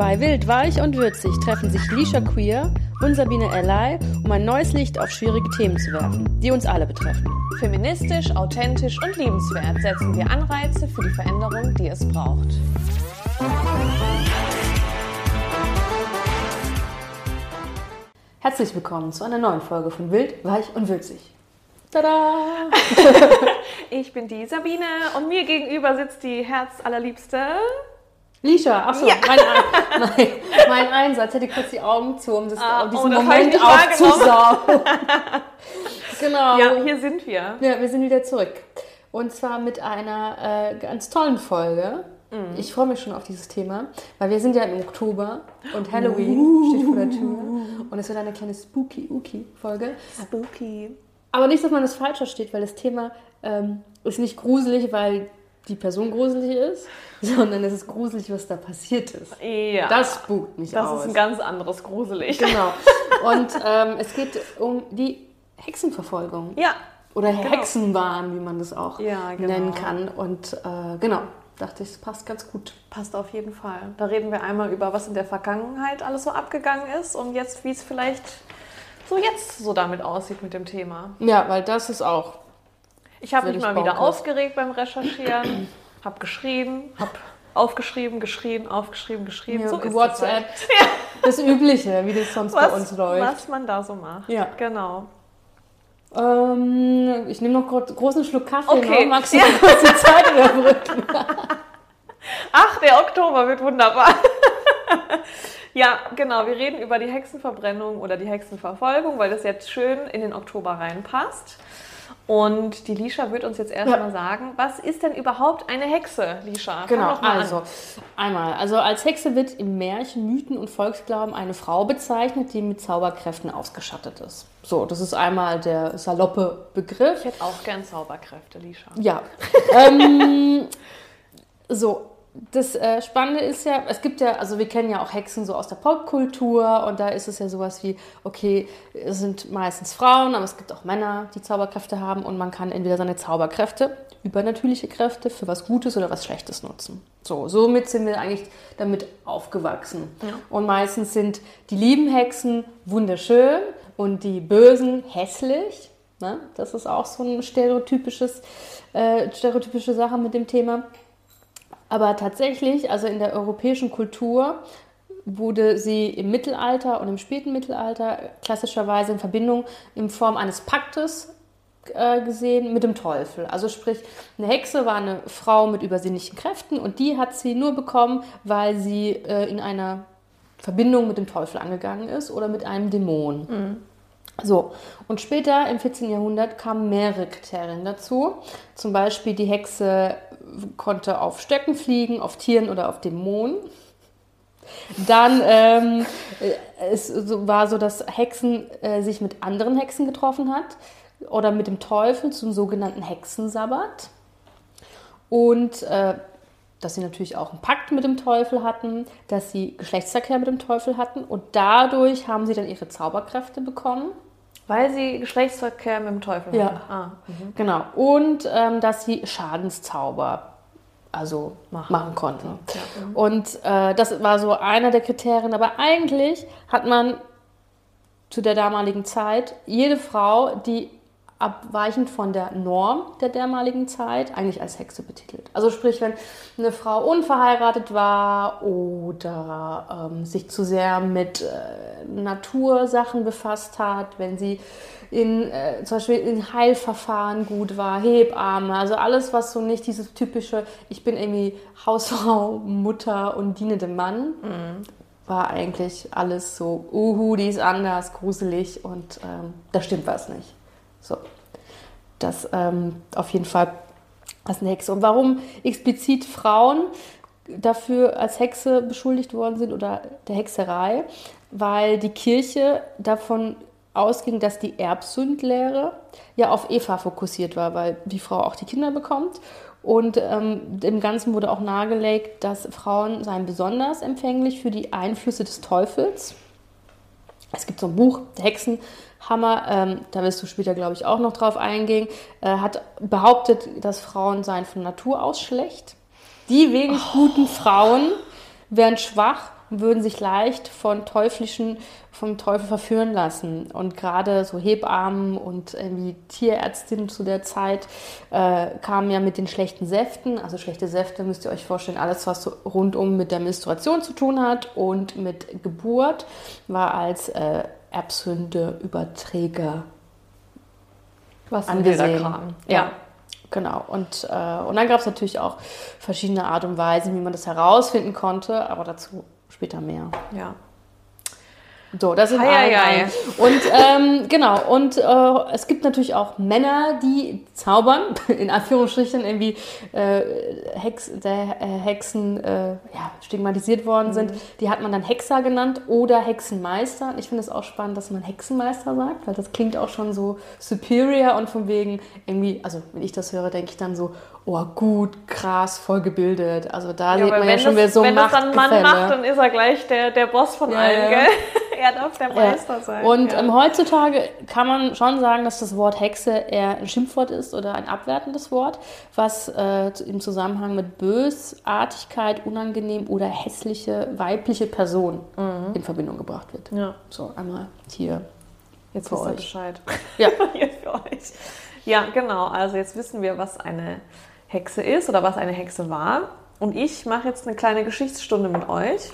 Bei Wild, Weich und Würzig treffen sich Lisha Queer und Sabine Ellay, um ein neues Licht auf schwierige Themen zu werfen, die uns alle betreffen. Feministisch, authentisch und liebenswert setzen wir Anreize für die Veränderung, die es braucht. Herzlich willkommen zu einer neuen Folge von Wild, Weich und Würzig. Tada! Ich bin die Sabine und mir gegenüber sitzt die herzallerliebste. Lisha, achso, Ja. mein, Ein- mein, mein Einsatz. Hätte kurz die Augen zu, um, das, Ah, um diesen oh, Moment aufzusaugen. genau. Ja, hier sind wir. Ja, wir sind wieder zurück. Und zwar mit einer äh, ganz tollen Folge. Mhm. Ich freue mich schon auf dieses Thema, weil wir sind ja im Oktober und Halloween Uh. steht vor der Tür. Und es wird eine kleine Spooky-Ooky-Folge. Spooky. Aber nicht, dass man das falsch versteht, weil das Thema ähm, ist nicht gruselig, weil die Person gruselig ist, sondern es ist gruselig, was da passiert ist. Ja. Das spukt mich das aus. ist ein ganz anderes Gruselig. genau. Und ähm, es geht um die Hexenverfolgung. Ja. Oder Genau. Hexenwahn, wie man das auch Ja, genau. nennen kann. Und äh, genau, dachte ich, es passt ganz gut. Passt auf jeden Fall. Da reden wir einmal über, was in der Vergangenheit alles so abgegangen ist und jetzt, wie es vielleicht so jetzt so damit aussieht mit dem Thema. Ja, weil das ist auch. Ich habe mich ich mal wieder Bauchkraft. aufgeregt beim Recherchieren, habe geschrieben, habe aufgeschrieben, geschrieben, aufgeschrieben, geschrieben. so ist WhatsApp. halt. Das Übliche, wie das sonst bei uns Was, läuft. was man da so macht. Ja. Genau. Ähm, ich nehme noch kurz großen Schluck Kaffee. Okay. Noch. Magst du mal kurz die Zeit überbrücken? Ach, der Oktober wird wunderbar. ja, genau. Wir reden über die Hexenverbrennung oder die Hexenverfolgung, weil das jetzt schön in den Oktober reinpasst. Und die Lisha wird uns jetzt erstmal Ja. sagen, was ist denn überhaupt eine Hexe, Lisha? Genau, mal an. also einmal. Also als Hexe wird im Märchen, Mythen und Volksglauben eine Frau bezeichnet, die mit Zauberkräften ausgestattet ist. So, das ist einmal der saloppe Begriff. Ich hätte auch gern Zauberkräfte, Lisha. Ja. ähm, so, das äh, Spannende ist ja, es gibt ja, also wir kennen ja auch Hexen so aus der Popkultur und da ist es ja sowas wie, okay, es sind meistens Frauen, aber es gibt auch Männer, die Zauberkräfte haben und man kann entweder seine Zauberkräfte, übernatürliche Kräfte, für was Gutes oder was Schlechtes nutzen. So, somit sind wir eigentlich damit aufgewachsen. Und meistens sind die lieben Hexen wunderschön und die bösen hässlich. Ne? Das ist auch so ein stereotypisches, äh, stereotypische Sache mit dem Thema. Aber tatsächlich, also in der europäischen Kultur wurde sie im Mittelalter und im späten Mittelalter klassischerweise in Verbindung in Form eines Paktes äh, gesehen mit dem Teufel. Also sprich, eine Hexe war eine Frau mit übersinnlichen Kräften und die hat sie nur bekommen, weil sie äh, in einer Verbindung mit dem Teufel angegangen ist oder mit einem Dämon. So, und später im 14. Jahrhundert kamen mehrere Kriterien dazu. Zum Beispiel die Hexe konnte auf Stöcken fliegen, auf Tieren oder auf Dämonen. Dann ähm, äh, es war so, dass Hexen äh, sich mit anderen Hexen getroffen hat oder mit dem Teufel zum sogenannten Hexensabbat. Und äh, dass sie natürlich auch einen Pakt mit dem Teufel hatten, dass sie Geschlechtsverkehr mit dem Teufel hatten und dadurch haben sie dann ihre Zauberkräfte bekommen. Weil sie Geschlechtsverkehr mit dem Teufel Ja. haben. Ah. Genau. Und ähm, dass sie Schadenszauber also machen, Machen. konnten. Ja. Und äh, das war so einer der Kriterien. Aber eigentlich hat man zu der damaligen Zeit jede Frau, die abweichend von der Norm der damaligen Zeit eigentlich als Hexe betitelt. Also sprich, wenn eine Frau unverheiratet war oder ähm, sich zu sehr mit äh, Natursachen befasst hat, wenn sie in äh, zum Beispiel in Heilverfahren gut war, Hebamme, also alles, was so nicht dieses typische, ich bin irgendwie Hausfrau, Mutter und diene dem Mann, war eigentlich alles so, uhu, die ist anders, gruselig und ähm, da stimmt was nicht. So, das ähm, auf jeden Fall als eine Hexe. Und warum explizit Frauen dafür als Hexe beschuldigt worden sind oder der Hexerei? Weil die Kirche davon ausging, dass die Erbsündlehre ja auf Eva fokussiert war, weil die Frau auch die Kinder bekommt. Und ähm, dem Ganzen wurde auch nahegelegt, dass Frauen seien besonders empfänglich für die Einflüsse des Teufels. Es gibt so ein Buch, der Hexenhammer, ähm, da wirst du später, glaube ich, auch noch drauf eingehen, äh, hat behauptet, dass Frauen seien von Natur aus schlecht. Die wenig guten Frauen wären schwach und würden sich leicht von teuflischen, vom Teufel verführen lassen. Und gerade so Hebammen und irgendwie Tierärztinnen zu der Zeit äh, kamen ja mit den schlechten Säften. Also schlechte Säfte müsst ihr euch vorstellen, alles, was so rundum mit der Menstruation zu tun hat und mit Geburt, war als äh, Erbsünde-Überträger Was ein angesehen. Kram. Ja. Genau. Und, äh, und dann gab es natürlich auch verschiedene Art und Weisen, wie man das herausfinden konnte, aber dazu später mehr. ja. So, das sind hei, allgemein. Und ähm, genau, und äh, es gibt natürlich auch Männer, die zaubern, in Anführungsstrichen irgendwie äh, Hex, der äh, Hexen äh, ja, stigmatisiert worden sind. Die hat man dann Hexer genannt oder Hexenmeister. Ich finde es auch spannend, dass man Hexenmeister sagt, weil das klingt auch schon so superior und von wegen irgendwie, also wenn ich das höre, denke ich dann so, oh gut, krass, voll gebildet. Also da Ja, sieht man ja schon wieder so wenn das dann ein Mann macht, dann ist er gleich der, der Boss von Ja, allen, ja. gell? er darf der Meister sein. Und ähm, heutzutage kann man schon sagen, dass das Wort Hexe eher ein Schimpfwort ist oder ein abwertendes Wort, was äh, im Zusammenhang mit Bösartigkeit, unangenehm oder hässliche weibliche Person in Verbindung gebracht wird. Mhm. ja, So, einmal hier. jetzt für wisst euch. Bescheid. Ja. Hier für euch. Ja, genau. Also jetzt wissen wir, was eine Hexe ist oder was eine Hexe war. Und ich mache jetzt eine kleine Geschichtsstunde mit euch.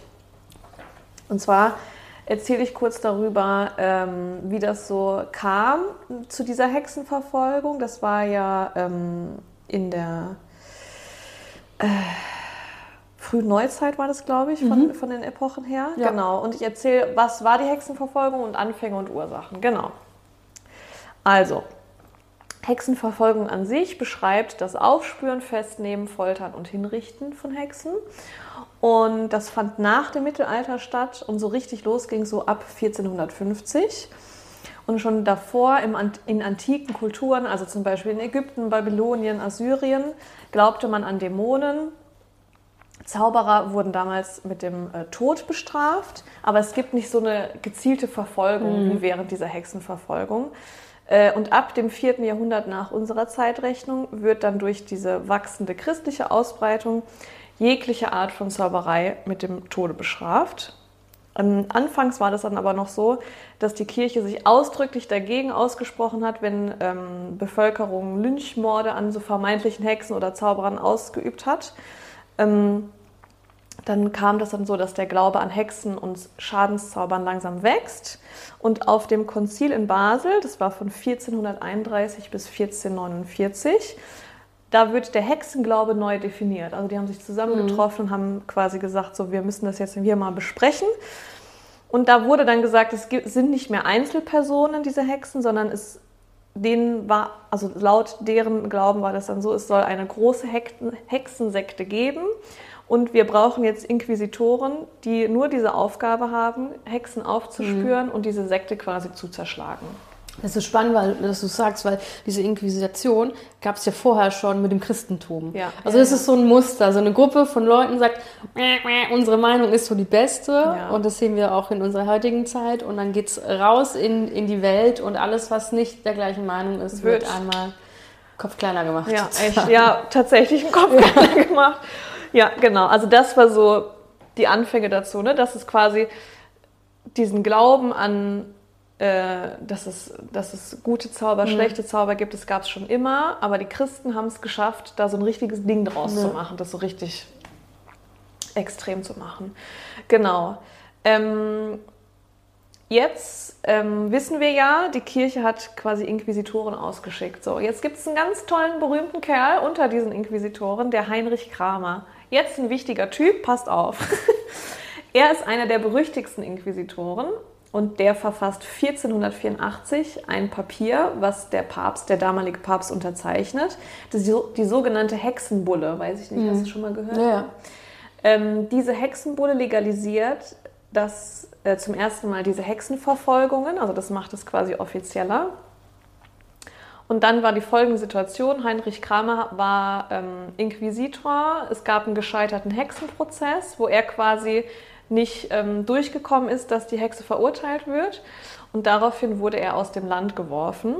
Und zwar erzähle ich kurz darüber, ähm, wie das so kam zu dieser Hexenverfolgung. Das war ja ähm, in der äh, frühen Neuzeit war das, glaube ich, von, von den Epochen her. Ja. Genau. Und ich erzähle, was war die Hexenverfolgung und Anfänge und Ursachen. Genau. Also, Hexenverfolgung an sich beschreibt das Aufspüren, Festnehmen, Foltern und Hinrichten von Hexen. Und das fand nach dem Mittelalter statt und so richtig los ging so ab 1450. Und schon davor in antiken Kulturen, also zum Beispiel in Ägypten, Babylonien, Assyrien, glaubte man an Dämonen. Zauberer wurden damals mit dem äh, Tod bestraft, aber es gibt nicht so eine gezielte Verfolgung wie während dieser Hexenverfolgung. Äh, Und ab dem 4. Jahrhundert nach unserer Zeitrechnung wird dann durch diese wachsende christliche Ausbreitung jegliche Art von Zauberei mit dem Tode bestraft. Ähm, anfangs war das dann aber noch so, dass die Kirche sich ausdrücklich dagegen ausgesprochen hat, wenn ähm, Bevölkerung Lynchmorde an so vermeintlichen Hexen oder Zauberern ausgeübt hat. Ähm, dann kam das dann so, dass der Glaube an Hexen und Schadenszaubern langsam wächst. Und auf dem Konzil in Basel, das war von 1431 bis 1449, da wird der Hexenglaube neu definiert. Also die haben sich zusammengetroffen und haben quasi gesagt, so wir müssen das jetzt hier mal besprechen. Und da wurde dann gesagt, es sind nicht mehr Einzelpersonen, diese Hexen, sondern es denen war, also laut deren Glauben war das dann so, es soll eine große Hexen, Hexensekte geben. Und wir brauchen jetzt Inquisitoren, die nur diese Aufgabe haben, Hexen aufzuspüren und diese Sekte quasi zu zerschlagen. Das ist spannend, weil dass du sagst, weil diese Inquisition gab es ja vorher schon mit dem Christentum. Ja. Also Ja, es ist so ein Muster, so eine Gruppe von Leuten sagt, "Mäh, mäh, unsere Meinung ist so die beste Ja. und das sehen wir auch in unserer heutigen Zeit und dann geht's raus in, in die Welt und alles, was nicht der gleichen Meinung ist, wird, Wird. einmal Kopf kleiner gemacht. Ja, echt, ja, tatsächlich einen Kopf kleiner gemacht. Ja, genau. Also das war so die Anfänge dazu, ne? dass es quasi diesen Glauben an, äh, dass, es, dass es gute Zauber, schlechte Zauber gibt, das gab es schon immer, aber die Christen haben es geschafft, da so ein richtiges Ding draus zu machen, das so richtig extrem zu machen. Genau. Ähm, Jetzt ähm, wissen wir ja, die Kirche hat quasi Inquisitoren ausgeschickt. So, jetzt gibt es einen ganz tollen, berühmten Kerl unter diesen Inquisitoren, der Heinrich Kramer. Jetzt ein wichtiger Typ, passt auf. er ist einer der berüchtigsten Inquisitoren und der verfasst 1484 ein Papier, was der Papst, der damalige Papst unterzeichnet. Das ist die, die sogenannte Hexenbulle. Weiß ich nicht, hast du schon mal gehört? Ja. Ähm, diese Hexenbulle legalisiert das äh, zum ersten Mal diese Hexenverfolgungen, also das macht es quasi offizieller. Und dann war die folgende Situation: Heinrich Kramer war ähm, Inquisitor. Es gab einen gescheiterten Hexenprozess, wo er quasi nicht ähm, durchgekommen ist, dass die Hexe verurteilt wird. Und daraufhin wurde er aus dem Land geworfen.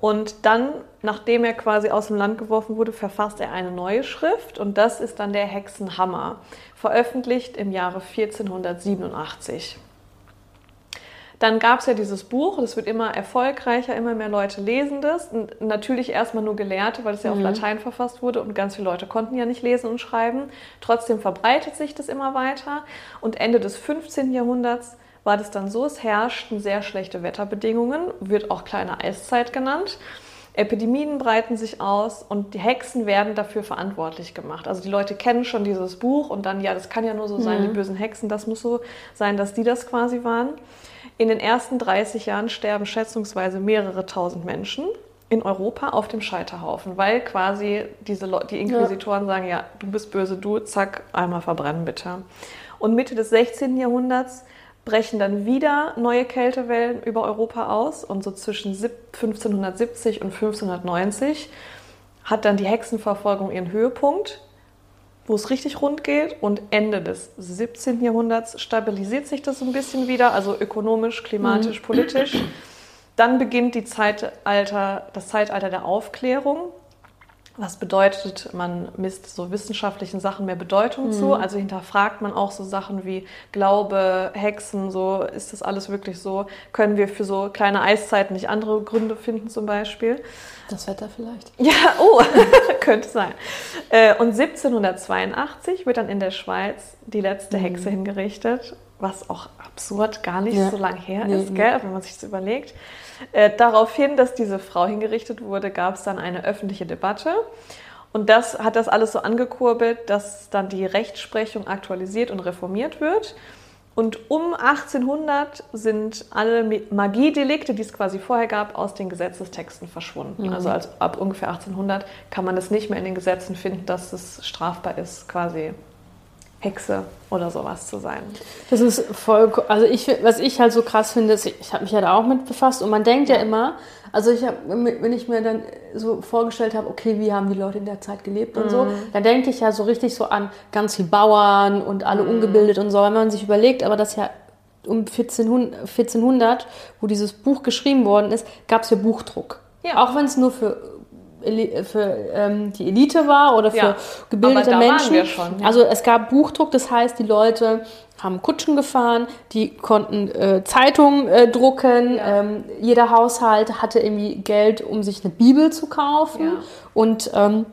Und dann, nachdem er quasi aus dem Land geworfen wurde, verfasst er eine neue Schrift und das ist dann der Hexenhammer, veröffentlicht im Jahre 1487. Dann gab es ja dieses Buch, das wird immer erfolgreicher, immer mehr Leute lesen das. Und natürlich erstmal nur Gelehrte, weil es ja mhm. auf Latein verfasst wurde und ganz viele Leute konnten ja nicht lesen und schreiben. Trotzdem verbreitet sich das immer weiter. Und Ende des 15. Jahrhunderts war das dann so, es herrschten sehr schlechte Wetterbedingungen, wird auch kleine Eiszeit genannt. Epidemien breiten sich aus und die Hexen werden dafür verantwortlich gemacht. Also die Leute kennen schon dieses Buch und dann, ja, das kann ja nur so sein, mhm. die bösen Hexen, das muss so sein, dass die das quasi waren. In den ersten 30 Jahren sterben schätzungsweise mehrere tausend Menschen in Europa auf dem Scheiterhaufen, weil quasi diese Leute, die Inquisitoren ja. sagen, ja, du bist böse, du, zack, einmal verbrennen bitte. Und Mitte des 16. Jahrhunderts brechen dann wieder neue Kältewellen über Europa aus und so zwischen 1570 und 1590 hat dann die Hexenverfolgung ihren Höhepunkt wo es richtig rund geht. Und Ende des 17. Jahrhunderts stabilisiert sich das so ein bisschen wieder, also ökonomisch, klimatisch, mhm. politisch. Dann beginnt die Zeitalter, das Zeitalter der Aufklärung. Was bedeutet, man misst so wissenschaftlichen Sachen mehr Bedeutung mhm. zu. Also hinterfragt man auch so Sachen wie Glaube, Hexen, so ist das alles wirklich so? Können wir für so kleine Eiszeiten nicht andere Gründe finden zum Beispiel? Das Wetter vielleicht. Ja, oh, könnte sein. Äh, und 1782 wird dann in der Schweiz die letzte Hexe mhm. hingerichtet, was auch absurd gar nicht ja. so lange her nee, ist, gell, wenn man sich das überlegt. Äh, daraufhin, dass diese Frau hingerichtet wurde, gab es dann eine öffentliche Debatte. Und das hat das alles so angekurbelt, dass dann die Rechtsprechung aktualisiert und reformiert wird. Und um 1800 sind alle Magiedelikte, die es quasi vorher gab, aus den Gesetzestexten verschwunden. Mhm. Also als, ab ungefähr 1800 kann man es nicht mehr in den Gesetzen finden, dass es strafbar ist, quasi Hexe oder sowas zu sein. Das ist voll, also ich, was ich halt so krass finde, ist, ich habe mich ja da auch mit befasst und man denkt ja immer, also ich habe, wenn ich mir dann so vorgestellt habe, okay, wie haben die Leute in der Zeit gelebt und mm. so, mhm. dann denke ich ja so richtig so an ganz viele Bauern und alle mm. ungebildet und so, wenn man sich überlegt, aber das ja um 1400, 1400 wo dieses Buch geschrieben worden ist, gab es ja Buchdruck. Ja. Auch wenn es nur für für ähm, die Elite war oder für ja, gebildete Menschen. Schon, ja. Also es gab Buchdruck, das heißt, die Leute haben Kutschen gefahren, die konnten äh, Zeitungen äh, drucken, ja. ähm, jeder Haushalt hatte irgendwie Geld, um sich eine Bibel zu kaufen und ähm,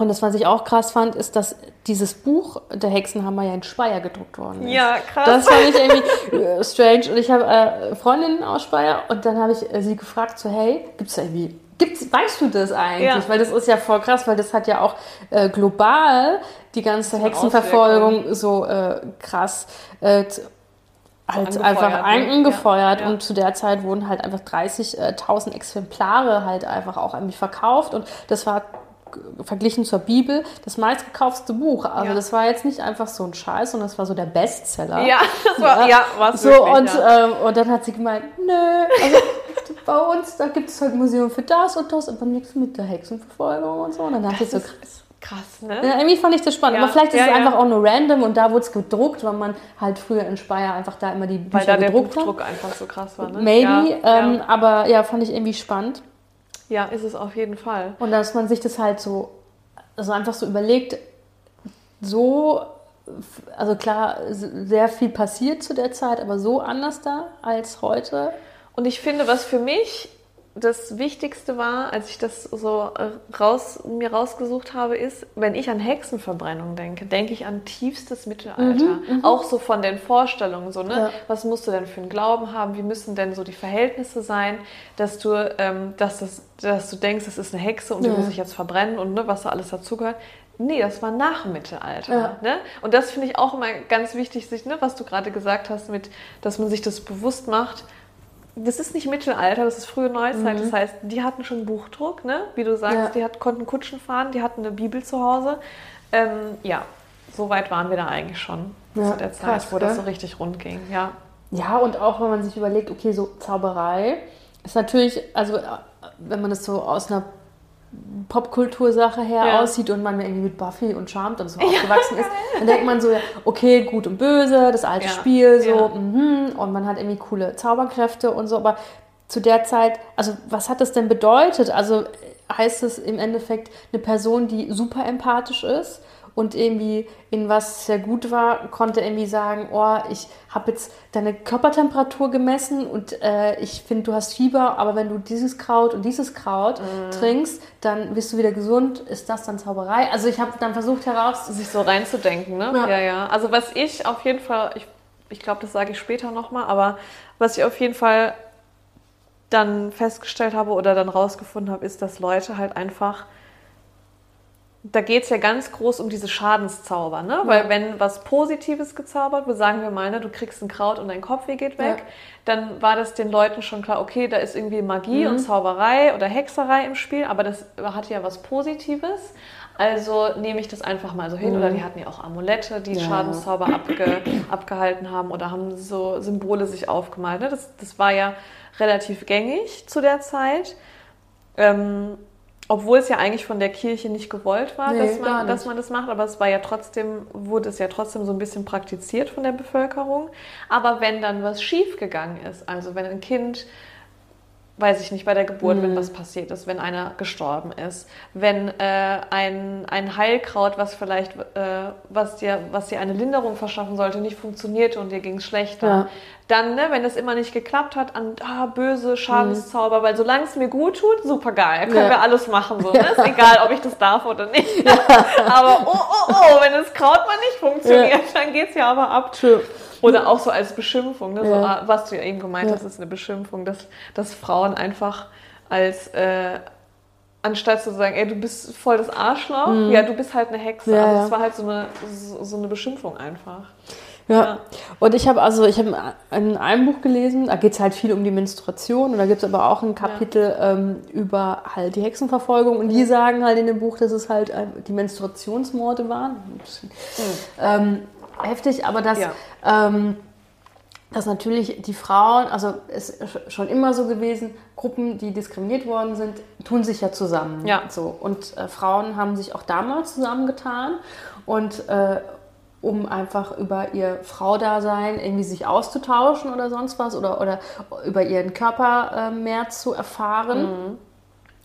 und das, was ich auch krass fand, ist, dass dieses Buch, der Hexenhammer, ja in Speyer gedruckt worden ist. Ja, krass. Das fand ich irgendwie äh, strange. Und ich habe äh, Freundinnen aus Speyer und dann habe ich äh, sie gefragt, so, hey, gibt es da irgendwie Gibt's, weißt du das eigentlich? Ja. Weil das ist ja voll krass, weil das hat ja auch äh, global die ganze Hexenverfolgung so äh, krass äh, halt einfach angefeuert. Ja. Und zu der Zeit wurden halt einfach 30.000 Exemplare halt einfach auch irgendwie verkauft. Und das war verglichen zur Bibel das meistgekaufte Buch. Also ja. das war jetzt nicht einfach so ein Scheiß, sondern das war so der Bestseller. Ja, das war, ja, ja so wirklich, und, ja. Ähm, und dann hat sie gemeint, nö, also bei uns, da gibt es halt ein Museum für das und das, aber nichts mit der Hexenverfolgung und so. Und dann dachte ich so, krass. Krass, ne? Ja, irgendwie fand ich das spannend. Ja, aber vielleicht ist ja, es einfach auch nur random und da wurde es gedruckt, weil man halt früher in Speyer einfach da immer die Bücher weil da gedruckt der Buchdruck hat. einfach so krass war, ne? Maybe, ähm, aber ja, fand ich irgendwie spannend. Ja, ist es auf jeden Fall. Und dass man sich das halt so, also einfach so überlegt, so, also klar, sehr viel passiert zu der Zeit, aber so anders da als heute. Und ich finde, was für mich das Wichtigste war, als ich das so äh, raus, mir rausgesucht habe, ist, wenn ich an Hexenverbrennung denke, denke ich an tiefstes Mittelalter. Mhm, mhm, Auch so von den Vorstellungen, so, ne? Ja. Was musst du denn für einen Glauben haben? Wie müssen denn so die Verhältnisse sein, dass du, ähm, dass, das, dass du denkst, es ist eine Hexe und ja. die muss ich jetzt verbrennen und ne, was da alles dazugehört. Nee, das war nach Mittelalter. Ja. Ne? Und das finde ich auch immer ganz wichtig, sich, ne, was du gerade gesagt hast, mit, dass man sich das bewusst macht das ist nicht Mittelalter, das ist frühe Neuzeit. Mhm. Das heißt, die hatten schon Buchdruck, ne? wie du sagst, ja. die hat, konnten Kutschen fahren, die hatten eine Bibel zu Hause. Ähm, ja, so weit waren wir da eigentlich schon ja, zu der Zeit, krass, wo das so richtig rund ging. Ja. ja, und auch wenn man sich überlegt, okay, so Zauberei ist natürlich, also wenn man das so aus einer Popkultursache her ja. aussieht und man irgendwie mit Buffy und Charmed und so aufgewachsen ja. ist, dann denkt man so, okay, gut und böse, das alte. Spiel, so, mhm, und man hat irgendwie coole Zauberkräfte und so, aber zu der Zeit, also was hat das denn bedeutet? Also heißt es im Endeffekt eine Person, die super empathisch ist und irgendwie in was sehr gut war, konnte irgendwie sagen, oh, ich habe jetzt deine Körpertemperatur gemessen und äh, ich finde, du hast Fieber, aber wenn du dieses Kraut und dieses Kraut mm. trinkst, dann bist du wieder gesund. Ist das dann Zauberei? Also ich habe dann versucht heraus... Sich so reinzudenken, ne? Ja. ja, ja. Also was ich auf jeden Fall, ich, ich glaube, das sage ich später nochmal, aber was ich auf jeden Fall dann festgestellt habe oder dann rausgefunden habe, ist, dass Leute halt einfach da geht es ja ganz groß um diese Schadenszauber, ne? Weil wenn was Positives gezaubert wird, sagen wir mal, ne, du kriegst ein Kraut und dein Kopfweh geht weg, ja. dann war das den Leuten schon klar, okay, da ist irgendwie Magie mhm. und Zauberei oder Hexerei im Spiel, aber das hat ja was Positives. Also nehme ich das einfach mal so hin. Mhm. Oder die hatten ja auch Amulette, die ja. Schadenszauber abge, abgehalten haben oder haben so Symbole sich aufgemalt. Ne? Das, das war ja relativ gängig zu der Zeit. Ähm, obwohl es ja eigentlich von der Kirche nicht gewollt war, nee, dass, man, dass man das macht, aber es war ja trotzdem, wurde es ja trotzdem so ein bisschen praktiziert von der Bevölkerung. Aber wenn dann was schief gegangen ist, also wenn ein Kind weiß ich nicht, bei der Geburt, mhm. wenn was passiert ist, wenn einer gestorben ist, wenn äh, ein, ein Heilkraut, was vielleicht, äh, was, dir, was dir eine Linderung verschaffen sollte, nicht funktionierte und dir ging es schlechter. Ja. Dann, ne, wenn es immer nicht geklappt hat, an ah, böse Schadenszauber, mhm. weil solange es mir gut tut, super geil, können ja. wir alles machen. So, ne? Ist egal, ob ich das darf oder nicht. Ja. aber oh, oh, oh, wenn das Kraut mal nicht funktioniert, dann geht es ja aber ab. True. Oder auch so als Beschimpfung, ne? so, ja. was du ja eben gemeint ja. hast, ist eine Beschimpfung, dass, dass Frauen einfach als, äh, anstatt zu sagen, ey, du bist voll das Arschloch, mhm. ja, du bist halt eine Hexe. Ja, also es war halt so eine, so, so eine Beschimpfung einfach. Ja. ja. Und ich habe also, ich habe in einem Buch gelesen, da geht es halt viel um die Menstruation und da gibt es aber auch ein Kapitel ja. ähm, über halt die Hexenverfolgung und die sagen halt in dem Buch, dass es halt äh, die Menstruationsmorde waren. Mhm. Ähm, heftig, aber dass, ja. ähm, dass natürlich die Frauen, also es ist schon immer so gewesen, Gruppen, die diskriminiert worden sind, tun sich ja zusammen. Ja. So. Und äh, Frauen haben sich auch damals zusammengetan und äh, um einfach über ihr Fraudasein irgendwie sich auszutauschen oder sonst was oder, oder über ihren Körper äh, mehr zu erfahren. Mhm.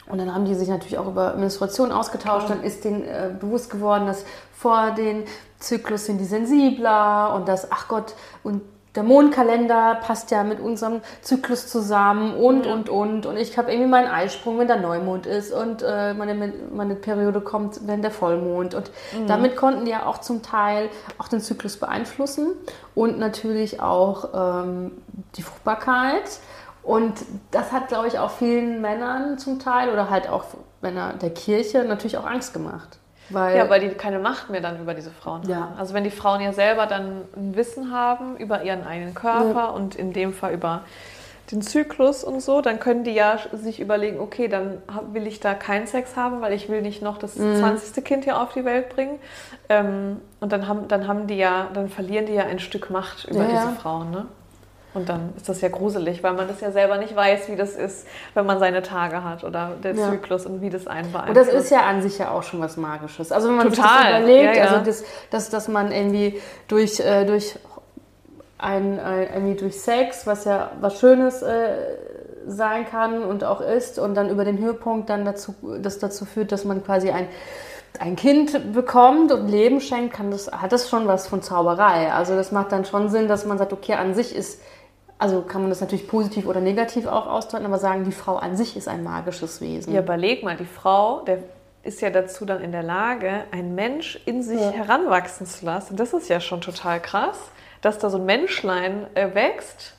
Und dann haben die sich natürlich auch über Menstruation ausgetauscht. Dann ist denen äh, bewusst geworden, dass vor den Zyklus sind die sensibler und das, ach Gott, und der Mondkalender passt ja mit unserem Zyklus zusammen und, ja. und, und. Und ich habe irgendwie meinen Eisprung, wenn der Neumond ist und äh, meine, meine Periode kommt, wenn der Vollmond. Und mhm. damit konnten die ja auch zum Teil auch den Zyklus beeinflussen und natürlich auch ähm, die Fruchtbarkeit. Und das hat, glaube ich, auch vielen Männern zum Teil oder halt auch Männer der Kirche natürlich auch Angst gemacht. Weil, ja, weil die keine Macht mehr dann über diese Frauen ja. haben. Also wenn die Frauen ja selber dann ein Wissen haben über ihren eigenen Körper ja. und in dem Fall über den Zyklus und so, dann können die ja sich überlegen, okay, dann will ich da keinen Sex haben, weil ich will nicht noch das mhm. 20. Kind hier auf die Welt bringen. Ähm, und dann haben, dann haben die ja, dann verlieren die ja ein Stück Macht über ja, diese Frauen, ne? Und dann ist das ja gruselig, weil man das ja selber nicht weiß, wie das ist, wenn man seine Tage hat oder der ja. Zyklus und wie das einen beeinflusst. Und das ist ja an sich ja auch schon was Magisches. Also wenn man Total. sich das überlegt, ja, ja. also das, das, dass man irgendwie durch, äh, durch ein, äh, irgendwie durch Sex, was ja was Schönes äh, sein kann und auch ist, und dann über den Höhepunkt dann dazu, das dazu führt, dass man quasi ein ein Kind bekommt und Leben schenkt, kann das, hat das schon was von Zauberei. Also das macht dann schon Sinn, dass man sagt, okay, an sich ist also kann man das natürlich positiv oder negativ auch ausdeuten, aber sagen, die Frau an sich ist ein magisches Wesen. Ja, überleg mal, die Frau, der ist ja dazu dann in der Lage, einen Mensch in sich ja. heranwachsen zu lassen. Das ist ja schon total krass, dass da so ein Menschlein äh, wächst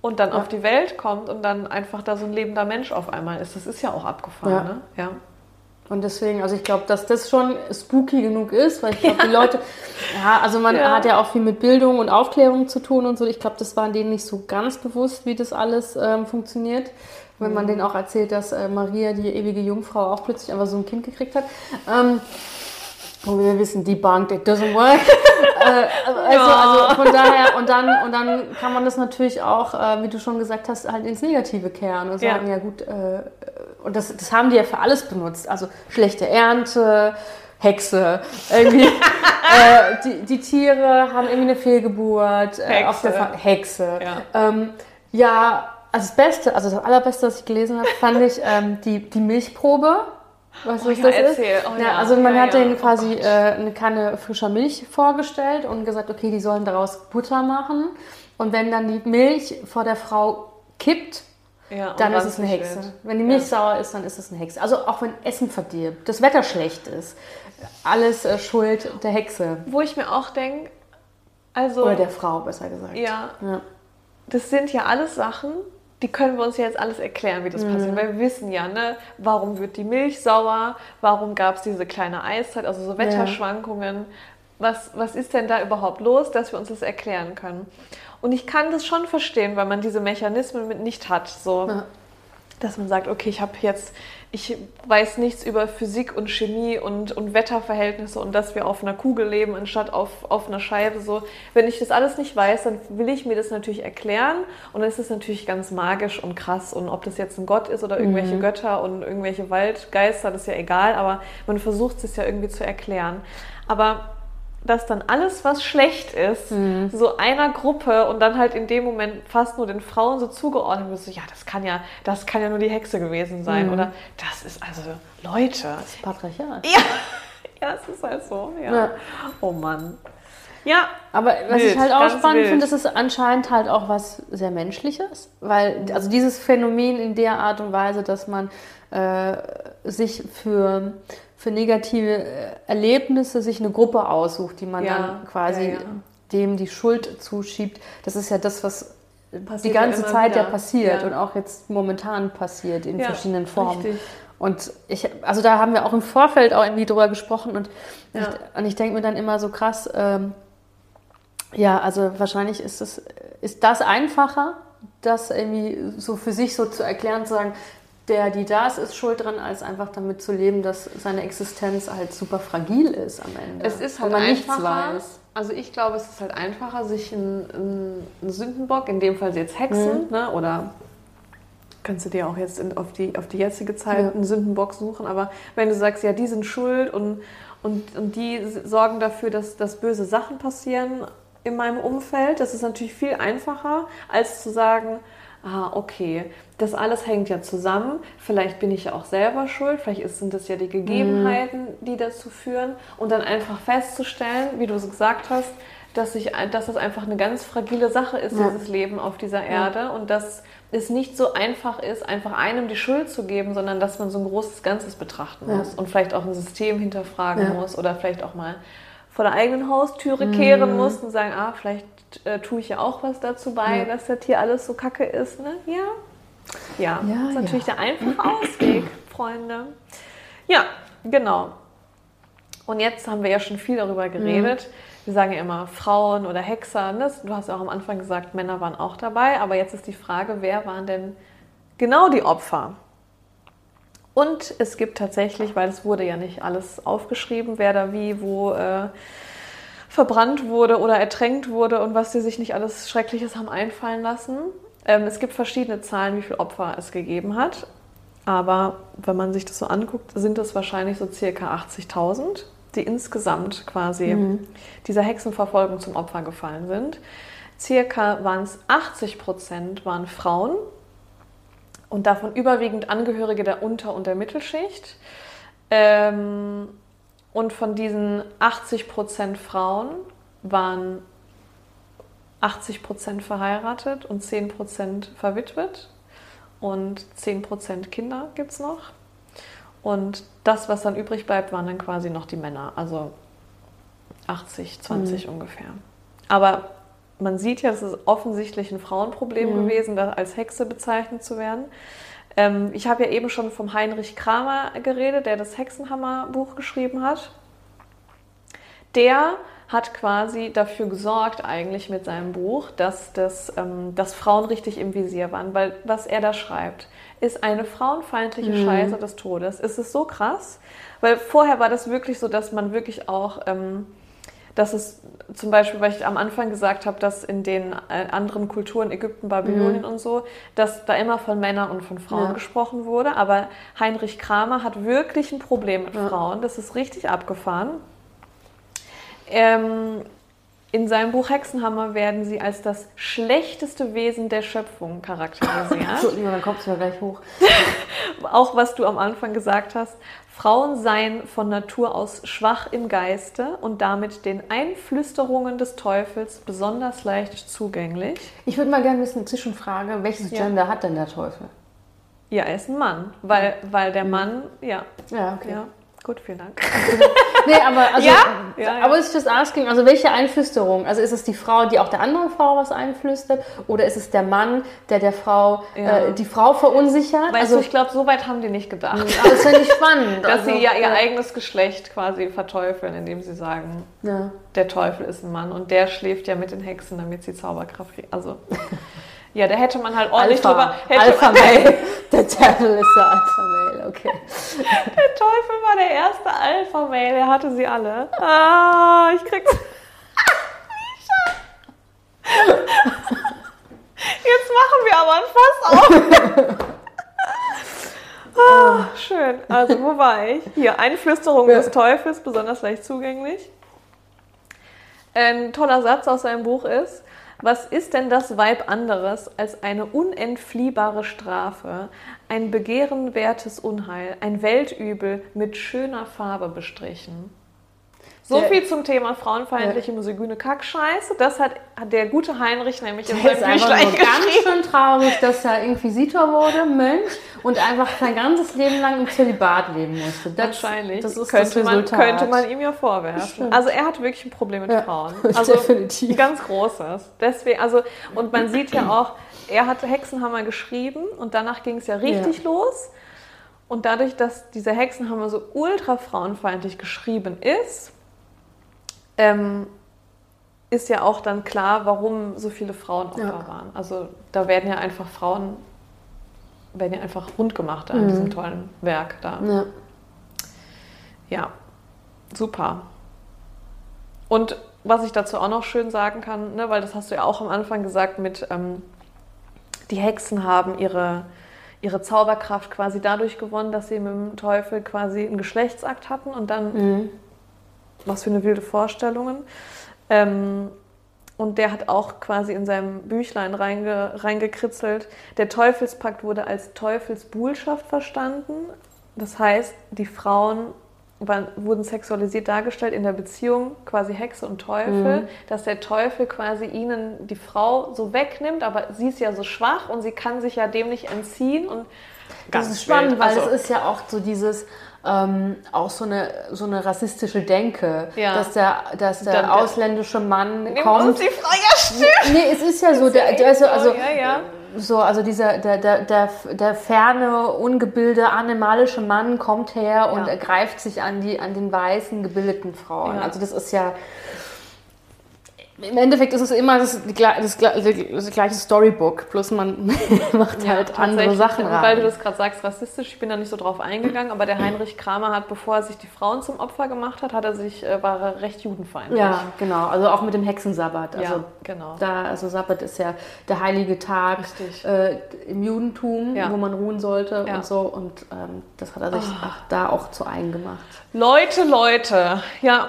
und dann ja. auf die Welt kommt und dann einfach da so ein lebender Mensch auf einmal ist. Das ist ja auch abgefahren, ja. ne? Ja. Und deswegen, also ich glaube, dass das schon spooky genug ist, weil ich glaube, ja. die Leute, ja, also man ja. hat ja auch viel mit Bildung und Aufklärung zu tun und so. Ich glaube, das war denen nicht so ganz bewusst, wie das alles ähm, funktioniert. Wenn mhm. man denen auch erzählt, dass äh, Maria, die ewige Jungfrau, auch plötzlich einfach so ein Kind gekriegt hat. Ähm, und wir wissen, debunked, it doesn't work. äh, also, also, von daher, und dann, und dann kann man das natürlich auch, äh, wie du schon gesagt hast, halt ins Negative kehren und sagen, ja, ja gut, äh, und das, das haben die ja für alles benutzt. Also schlechte Ernte, Hexe, irgendwie. äh, die, die Tiere haben irgendwie eine Fehlgeburt. Äh, Hexe. Hexe. Ja. Ähm, ja Also das Beste, also das Allerbeste, was ich gelesen habe, fand ich ähm, die, die Milchprobe. Weißt du, Oh was ja, das erzähl. ist? Oh ja, ja, also man ja, hat ja. denen Oh quasi Gott. äh, eine Kanne frischer Milch vorgestellt und gesagt, okay, die sollen daraus Butter machen. Und wenn dann die Milch vor der Frau kippt, Ja, dann ist es eine Hexe. wird. Wenn die Milch sauer ist, dann ist es eine Hexe. Also auch wenn Essen verdirbt, das Wetter schlecht ist, alles äh, Schuld der Hexe. Wo ich mir auch denke, also Oder der Frau, besser gesagt. ja, Ja. das sind ja alles Sachen, die können wir uns ja jetzt alles erklären, wie das Mhm. passiert. Weil wir wissen ja, ne, warum wird die Milch sauer, warum gab es diese kleine Eiszeit, also so Wetterschwankungen. Was, was ist denn da überhaupt los, dass wir uns das erklären können? Und ich kann das schon verstehen, weil man diese Mechanismen mit nicht hat. So. Ja. dass man sagt, okay, ich habe jetzt, ich weiß nichts über Physik und Chemie und, und Wetterverhältnisse und dass wir auf einer Kugel leben anstatt auf, auf einer Scheibe. So, wenn ich das alles nicht weiß, dann will ich mir das natürlich erklären und dann ist es natürlich ganz magisch und krass und ob das jetzt ein Gott ist oder irgendwelche Götter und irgendwelche Waldgeister, das ist ja egal, aber man versucht es ja irgendwie zu erklären. Aber dass dann alles, was schlecht ist, so einer Gruppe und dann halt in dem Moment fast nur den Frauen so zugeordnet wird, so, ja, das kann ja, das kann ja nur die Hexe gewesen sein. Oder das ist also, Leute. Patriarchat. Ja, ja, es ist halt so. Ja. Ja. Oh Mann. Ja, Aber was Wild, ich halt auch spannend finde, das ist anscheinend halt auch was sehr Menschliches, weil also dieses Phänomen in der Art und Weise, dass man äh, sich für, für negative äh, Erlebnisse sich eine Gruppe aussucht, die man Ja, dann quasi ja, ja. dem die Schuld zuschiebt, das ist ja das, was die Passiert ja ganze Zeit ja wieder. passiert Ja. und auch jetzt momentan passiert in verschiedenen Formen. richtig. Und ich, also da haben wir auch im Vorfeld auch irgendwie drüber gesprochen und ich, und ich denke mir dann immer so krass, ähm, ja, also wahrscheinlich ist es, ist das einfacher, das irgendwie so für sich so zu erklären, zu sagen, der, die da ist, ist schuld dran, als einfach damit zu leben, dass seine Existenz halt super fragil ist am Ende. Es ist halt man nichts einfacher. weiß. Also ich glaube, es ist halt einfacher, sich einen, einen Sündenbock, in dem Fall jetzt Hexen, Mhm. ne, oder kannst du dir auch jetzt in, auf, die, auf die jetzige Zeit Ja. einen Sündenbock suchen, aber wenn du sagst, ja, die sind schuld und, und, und die sorgen dafür, dass, dass böse Sachen passieren in meinem Umfeld, das ist natürlich viel einfacher, als zu sagen, ah, okay, das alles hängt ja zusammen, vielleicht bin ich ja auch selber schuld, vielleicht sind das ja die Gegebenheiten, die dazu führen und dann einfach festzustellen, wie du es gesagt hast, dass, ich, dass das einfach eine ganz fragile Sache ist, Ja. dieses Leben auf dieser Erde und dass es nicht so einfach ist, einfach einem die Schuld zu geben, sondern dass man so ein großes Ganzes betrachten Ja. muss und vielleicht auch ein System hinterfragen Ja. muss oder vielleicht auch mal vor der eigenen Haustüre Mhm. kehren muss und sagen, ah, vielleicht äh, tue ich ja auch was dazu bei, Ja. dass das hier alles so kacke ist. Ne? Ja. Ja, Ja, das ist natürlich der einfache Ausweg, Freunde. Ja, genau. Und jetzt haben wir ja schon viel darüber geredet. Wir sagen ja immer Frauen oder Hexer. Ne? Du hast ja auch am Anfang gesagt, Männer waren auch dabei. Aber jetzt ist die Frage, wer waren denn genau die Opfer? Und es gibt tatsächlich, weil es wurde ja nicht alles aufgeschrieben, wer da wie, wo äh, verbrannt wurde oder ertränkt wurde und was sie sich nicht alles Schreckliches haben einfallen lassen. Ähm, es gibt verschiedene Zahlen, wie viele Opfer es gegeben hat. Aber wenn man sich das so anguckt, sind es wahrscheinlich so circa 80.000, die insgesamt quasi dieser Hexenverfolgung zum Opfer gefallen sind. Circa waren es 80 Prozent waren Frauen und davon überwiegend Angehörige der Unter- und der Mittelschicht. Ähm, und von diesen 80 Prozent Frauen waren 80 Prozent verheiratet und 10 Prozent verwitwet und 10 Prozent Kinder gibt es noch. Und das, was dann übrig bleibt, waren dann quasi noch die Männer, also 80, 20 ungefähr. Aber man sieht ja, es ist offensichtlich ein Frauenproblem gewesen, da als Hexe bezeichnet zu werden. Ähm, ich habe ja eben schon vom Heinrich Kramer geredet, der das Hexenhammer-Buch geschrieben hat. Der hat quasi dafür gesorgt, eigentlich mit seinem Buch, dass, das, ähm, dass Frauen richtig im Visier waren. Weil was er da schreibt, ist eine frauenfeindliche Scheiße des Todes. Es ist so krass, weil vorher war das wirklich so, dass man wirklich auch, ähm, dass es zum Beispiel, weil ich am Anfang gesagt habe, dass in den äh, anderen Kulturen, Ägypten, Babylonien und so, dass da immer von Männern und von Frauen Ja. gesprochen wurde. Aber Heinrich Kramer hat wirklich ein Problem mit Ja. Frauen. Das ist richtig abgefahren. Ähm, In seinem Buch Hexenhammer werden sie als das schlechteste Wesen der Schöpfung charakterisiert. Entschuldigung, dann kommt es ja gleich hoch. Auch was du am Anfang gesagt hast, Frauen seien von Natur aus schwach im Geiste und damit den Einflüsterungen des Teufels besonders leicht zugänglich. Ich würde mal gerne wissen, Zwischenfrage, welches Ja. Gender hat denn der Teufel? Ja, er ist ein Mann, weil, weil der Mann, ja, Ja, okay. ja, gut, vielen Dank. Nee, aber also, Ja? Ja, ja. aber ist just asking, also welche Einflüsterung? Also ist es die Frau, die auch der anderen Frau was einflüstert, oder ist es der Mann, der der Frau äh, die Frau verunsichert? Weißt also du, ich glaube, so weit haben die nicht gedacht. das finde ich spannend. Dass also, sie ja ihr eigenes Geschlecht quasi verteufeln, indem sie sagen, der Teufel ist ein Mann und der schläft ja mit den Hexen, damit sie Zauberkraft kriegen. Also, ja, da hätte man halt ordentlich Alpha, drüber. Alpha Male. Der Teufel ist der Alpha Male, okay. der Teufel war der erste Alpha-Mail, er hatte sie alle. Ah, ich krieg's. Jetzt machen wir aber ein Fass auf. Ah, schön. Also, wo war ich? Hier, Einflüsterung des Teufels, besonders leicht zugänglich. Ein toller Satz aus seinem Buch ist, was ist denn das Weib anderes als eine unentfliehbare Strafe, ein begehrenwertes Unheil, ein Weltübel mit schöner Farbe bestrichen? So Der- viel zum Thema frauenfeindliche misogyne Kackscheiße. Das hat, hat der gute Heinrich nämlich in Der ist seinem Büchlein nur ganz geschrieben. schön traurig, dass er Inquisitor wurde, Mönch, und einfach sein ganzes Leben lang im Zölibat leben musste. Das, Wahrscheinlich. Das ist könnte, das man, könnte man ihm ja vorwerfen. Also er hat wirklich ein Problem mit Ja, Frauen. Also definitiv. Ein ganz großes. Deswegen, also, und man sieht ja auch, er hatte Hexenhammer geschrieben und danach ging es ja richtig los. Und dadurch, dass dieser Hexenhammer so ultra frauenfeindlich geschrieben ist, ähm, ist ja auch dann klar, warum so viele Frauen Opfer Ja. waren. Also da werden ja einfach Frauen, werden ja einfach rund gemacht an Mhm. diesem tollen Werk da. Ja. Ja, super. Und was ich dazu auch noch schön sagen kann, ne, weil das hast du ja auch am Anfang gesagt mit, ähm, die Hexen haben ihre, ihre Zauberkraft quasi dadurch gewonnen, dass sie mit dem Teufel quasi einen Geschlechtsakt hatten und dann, Mhm. Was für eine wilde Vorstellungen. Ähm, und der hat auch quasi in seinem Büchlein reinge, reingekritzelt, der Teufelspakt wurde als Teufelsbuhlschaft verstanden. Das heißt, die Frauen waren, wurden sexualisiert dargestellt in der Beziehung, quasi Hexe und Teufel, dass der Teufel quasi ihnen die Frau so wegnimmt, aber sie ist ja so schwach und sie kann sich ja dem nicht entziehen. Und Das ist spannend, wild. weil Also- es ist ja auch so dieses, ähm, auch so eine, so eine rassistische Denke, Ja. dass der, dass der Dann ausländische Mann Nimm uns kommt. die ja stimmt. Nee, es ist ja so, der, der, also, also, ja, ja. so, also dieser, der, der, der, der ferne, ungebildete, animalische Mann kommt her und ergreift sich an, die, an den weißen, gebildeten Frauen. Also das ist ja, im Endeffekt ist es immer das, das, gle- das gleiche Storybook, plus man macht halt andere Tatsächlich. Sachen Und weil du rein. das gerade sagst, rassistisch, ich bin da nicht so drauf eingegangen, aber der Heinrich Kramer hat, bevor er sich die Frauen zum Opfer gemacht hat, hat er sich, äh, war er recht judenfeindlich. Ja, genau. Also auch mit dem Hexensabbat. Also ja genau. Da, also Sabbat ist ja der heilige Tag äh, im Judentum, Ja. wo man ruhen sollte Ja. und so. Und ähm, das hat er sich ach, da auch zu eigen gemacht. Leute, Leute, ja,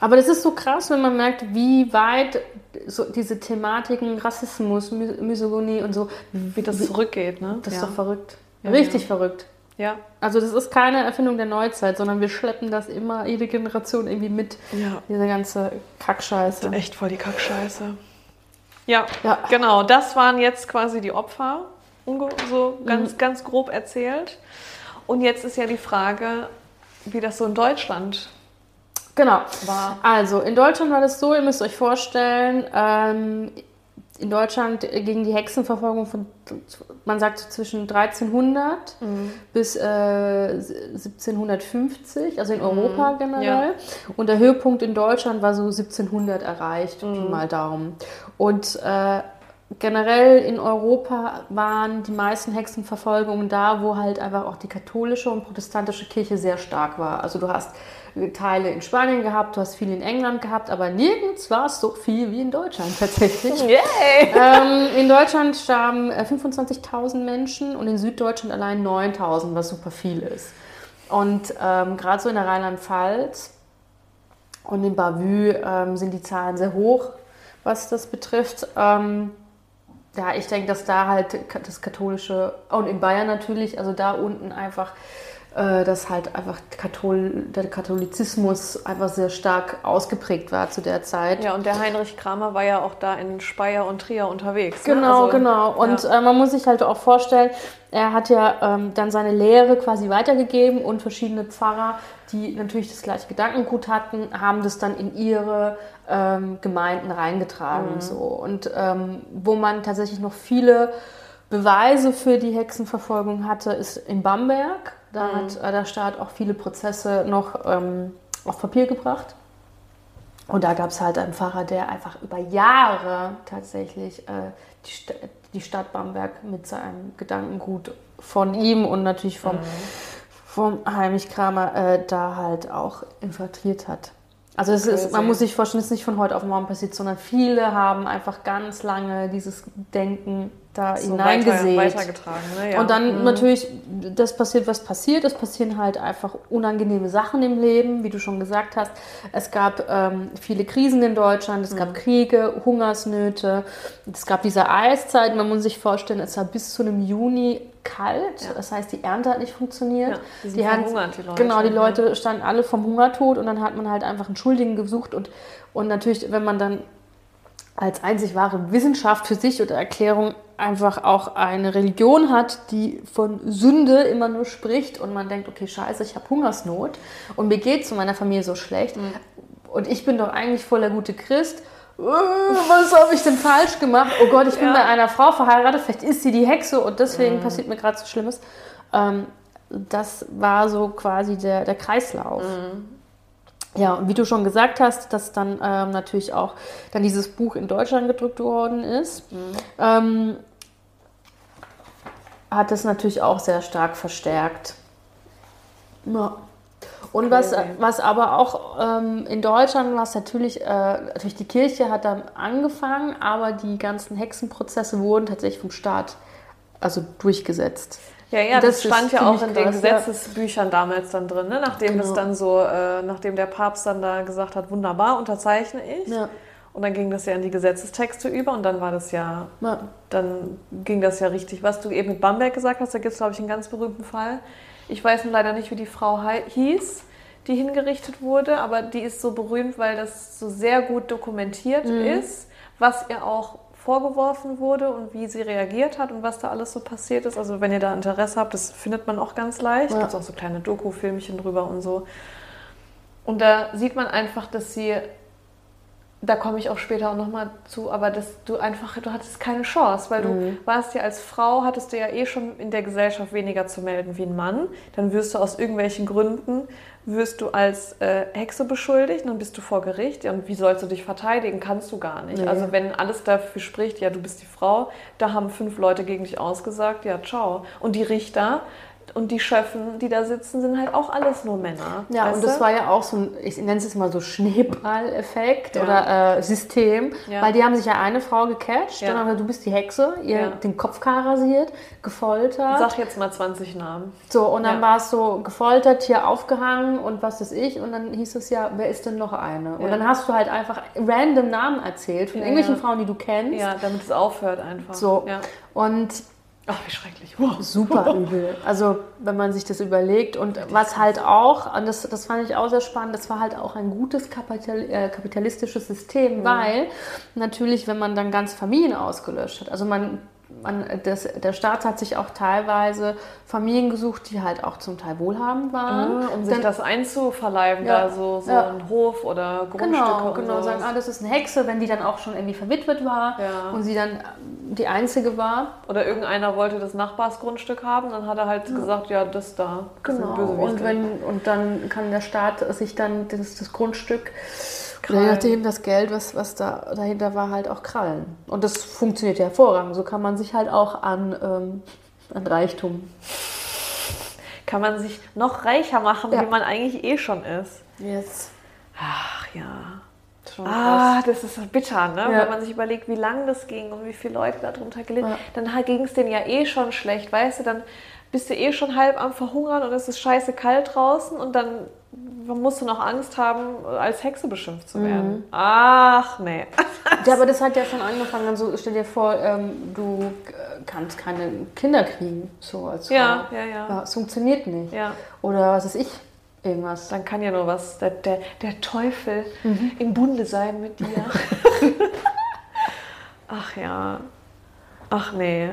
Aber das ist so krass, wenn man merkt, wie weit so diese Thematiken Rassismus, Misogynie und so, wie das zurückgeht, ne? das ja. ist doch verrückt. Ja, Richtig verrückt. Ja. Also das ist keine Erfindung der Neuzeit, sondern wir schleppen das immer, jede Generation irgendwie mit, Ja. diese ganze Kackscheiße. Echt voll die Kackscheiße. Ja, Ja. genau. Das waren jetzt quasi die Opfer, so ganz, Mhm. ganz grob erzählt. Und jetzt ist ja die Frage, wie das so in Deutschland Genau. war. Also, in Deutschland war das so, ihr müsst euch vorstellen, ähm, in Deutschland ging die Hexenverfolgung von, man sagt so zwischen 1300 Mhm. bis äh, 1750, also in Europa generell. Mhm. ja. Und der Höhepunkt in Deutschland war so 1700 erreicht, Mhm. mal Daumen. Und äh, generell in Europa waren die meisten Hexenverfolgungen da, wo halt einfach auch die katholische und protestantische Kirche sehr stark war. Also du hast Teile in Spanien gehabt, du hast viel in England gehabt, aber nirgends war es so viel wie in Deutschland tatsächlich. Yay! ähm, in Deutschland starben äh, 25.000 Menschen und in Süddeutschland allein 9.000, was super viel ist. Und ähm, gerade so in der Rheinland-Pfalz Und in Bavü ähm, sind die Zahlen sehr hoch, was das betrifft. Ähm, ja, ich denke, dass da halt das katholische, und in Bayern natürlich, also da unten einfach äh, dass halt einfach Kathol der Katholizismus einfach sehr stark ausgeprägt war zu der Zeit. Ja, und der Heinrich Kramer war ja auch da in Speyer und Trier unterwegs. Ne? Genau, also, genau. Und ja. äh, man muss sich halt auch vorstellen, er hat ja ähm, dann seine Lehre quasi weitergegeben und verschiedene Pfarrer, die natürlich das gleiche Gedankengut hatten, haben das dann in ihre ähm, Gemeinden reingetragen. Mhm. So. Und ähm, wo man tatsächlich noch viele Beweise für die Hexenverfolgung hatte, ist in Bamberg. Da mhm. hat äh, der Staat auch viele Prozesse noch ähm, auf Papier gebracht. Und da gab es halt einen Pfarrer, der einfach über Jahre tatsächlich äh, die, St die, Stadt Bamberg mit seinem Gedankengut von ihm und natürlich vom, mhm. vom Heinrich Kramer äh, da halt auch infiltriert hat. Also es ist, man muss sich vorstellen, es ist nicht von heute auf morgen passiert, sondern viele haben einfach ganz lange dieses Denken da so hineingesät. Weiter, ne? ja. Und dann mhm. natürlich, das passiert, was passiert. Es passieren halt einfach unangenehme Sachen im Leben, wie du schon gesagt hast. Es gab ähm, viele Krisen in Deutschland, es mhm. gab Kriege, Hungersnöte, es gab diese Eiszeit. Man muss sich vorstellen, es war bis zu einem Juni kalt. Ja. Das heißt, die Ernte hat nicht funktioniert. Ja, die, die, haben, die Leute. Genau, die Leute standen alle vom Hungertod und dann hat man halt einfach einen Schuldigen gesucht. Und, und natürlich, wenn man dann als einzig wahre Wissenschaft für sich oder Erklärung einfach auch eine Religion hat, die von Sünde immer nur spricht und man denkt, okay, scheiße, ich habe Hungersnot und mir geht es zu meiner Familie so schlecht mhm. und ich bin doch eigentlich voll der gute Christ äh, was habe ich denn falsch gemacht? Oh Gott, ich bin ja. bei einer Frau verheiratet, vielleicht ist sie die Hexe und deswegen mhm. passiert mir gerade so Schlimmes. Ähm, das war so quasi der, der Kreislauf. Mhm. Ja, und wie du schon gesagt hast, dass dann ähm, natürlich auch dann dieses Buch in Deutschland gedrückt worden ist, mhm. ähm, hat das natürlich auch sehr stark verstärkt. Ja. Und was, was aber auch ähm, in Deutschland, was natürlich, äh, natürlich die Kirche hat dann angefangen, aber die ganzen Hexenprozesse wurden tatsächlich vom Staat also durchgesetzt. Ja, ja, das, das stand ja auch in den Gesetzesbüchern damals dann drin, ne? nachdem genau. das dann so, äh, nachdem der Papst dann da gesagt hat, wunderbar, unterzeichne ich. Ja. Und dann ging das ja in die Gesetzestexte über und dann war das ja, ja. dann ging das ja richtig. Was du eben mit Bamberg gesagt hast, da gibt es, glaube ich, einen ganz berühmten Fall ich weiß nun leider nicht, wie die Frau hieß, die hingerichtet wurde, aber die ist so berühmt, weil das so sehr gut dokumentiert mhm. ist, was ihr auch vorgeworfen wurde und wie sie reagiert hat und was da alles so passiert ist. Also wenn ihr da Interesse habt, das findet man auch ganz leicht. Ja. Gibt auch so kleine Doku-Filmchen drüber und so. Und da sieht man einfach, dass sie da komme ich auch später auch nochmal zu, aber dass du einfach, du hattest keine Chance, weil du mhm. warst ja als Frau, hattest du ja eh schon in der Gesellschaft weniger zu melden wie ein Mann. Dann wirst du aus irgendwelchen Gründen, wirst du als äh, Hexe beschuldigt, dann bist du vor Gericht und wie sollst du dich verteidigen? Kannst du gar nicht. Nee. Also wenn alles dafür spricht, ja, du bist die Frau, da haben fünf Leute gegen dich ausgesagt, ja, ciao. Und die Richter und die Schöffen, die da sitzen, sind halt auch alles nur Männer. Ja, und das du? war ja auch so ein, ich nenne es jetzt mal so Schneeball-Effekt ja. oder äh, System, ja. weil die haben sich ja eine Frau gecatcht, ja. dann haben gesagt, du bist die Hexe, ihr den Kopfkar rasiert, gefoltert. Sag jetzt mal 20 Namen. So, und dann war es so gefoltert, hier aufgehangen und was ist ich und dann hieß es ja, wer ist denn noch eine? Und dann hast du halt einfach random Namen erzählt von irgendwelchen Frauen, die du kennst. Ja, damit es aufhört einfach. So, und Ach, wie schrecklich. Wow. Super übel. Also, wenn man sich das überlegt. Und was halt auch, und das, das fand ich auch sehr spannend, das war halt auch ein gutes Kapital, äh, kapitalistisches System, mhm. weil natürlich, wenn man dann ganz Familien ausgelöscht hat, also man man, das, der Staat hat sich auch teilweise Familien gesucht, die halt auch zum Teil wohlhabend waren. Ah, um sich Dann, das einzuverleiben, ja, da so, so ja. ein Hof oder Grundstücke Genau, genau, sowas. sagen, ah, das ist eine Hexe, wenn die dann auch schon irgendwie verwitwet war ja. und sie dann die Einzige war. Oder irgendeiner wollte das Nachbarsgrundstück haben, dann hat er halt gesagt, ja, das da. Das genau, und, wenn, und dann kann der Staat sich dann das, das Grundstück Krallen. Je nachdem, das Geld, was, was da dahinter war, halt auch krallen. Und das funktioniert ja hervorragend. So kann man sich halt auch an, ähm, an Reichtum. Kann man sich noch reicher machen, ja. wie man eigentlich eh schon ist. Yes. Ach ja. Ah, das ist bitter, ne? Ja. Wenn man sich überlegt, wie lang das ging und wie viele Leute darunter gelitten. Ja. Dann ging es denen ja eh schon schlecht, weißt du? Dann bist du eh schon halb am Verhungern und es ist scheiße kalt draußen und dann musst du noch Angst haben, als Hexe beschimpft zu werden. Mhm. Ach, nee. ja, aber das hat ja schon angefangen. Also stell dir vor, ähm, du kannst keine Kinder kriegen, so als Frau. Ja, ja, ja. ja es funktioniert nicht. Ja. Oder was ist ich? Irgendwas. Dann kann ja nur was, der, der, der Teufel mhm. im Bunde sein mit dir. Ach ja. Ach nee.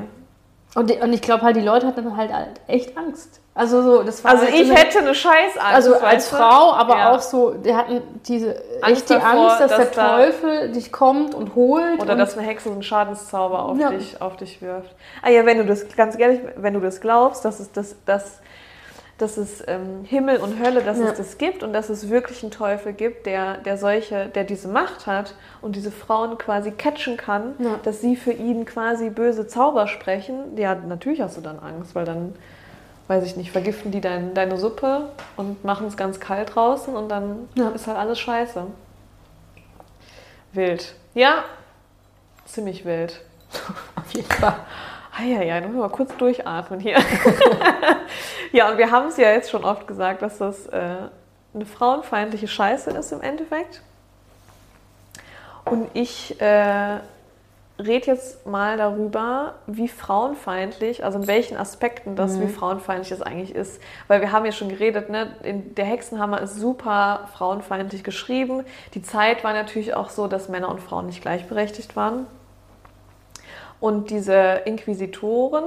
Und, und ich glaube halt, die Leute hatten halt echt Angst. Also so, das war Also halt ich so hätte eine Scheißangst. Also als Frau, aber ja. auch so, die hatten diese Angst echt die davor, Angst, dass, dass der da Teufel dich kommt und holt. Oder und dass eine Hexe einen Schadenszauber auf, ja. dich, auf dich wirft. Ah ja, wenn du das, ganz ehrlich, wenn du das glaubst, dass es das, das dass es ähm, Himmel und Hölle, dass ja. es das gibt und dass es wirklich einen Teufel gibt, der, der solche, der diese Macht hat und diese Frauen quasi catchen kann, ja. dass sie für ihn quasi böse Zauber sprechen. Ja, natürlich hast du dann Angst, weil dann, weiß ich nicht, vergiften die dein, deine Suppe und machen es ganz kalt draußen und dann ja. ist halt alles scheiße. Wild. Ja, ziemlich wild. Auf jeden Fall. Eieiei, dann müssen wir mal kurz durchatmen hier. ja, und wir haben es ja jetzt schon oft gesagt, dass das äh, eine frauenfeindliche Scheiße ist im Endeffekt. Und ich äh, rede jetzt mal darüber, wie frauenfeindlich, also in welchen Aspekten das, mhm. wie frauenfeindlich das eigentlich ist. Weil wir haben ja schon geredet, ne? In, der Hexenhammer ist super frauenfeindlich geschrieben. Die Zeit war natürlich auch so, dass Männer und Frauen nicht gleichberechtigt waren. Und diese Inquisitoren,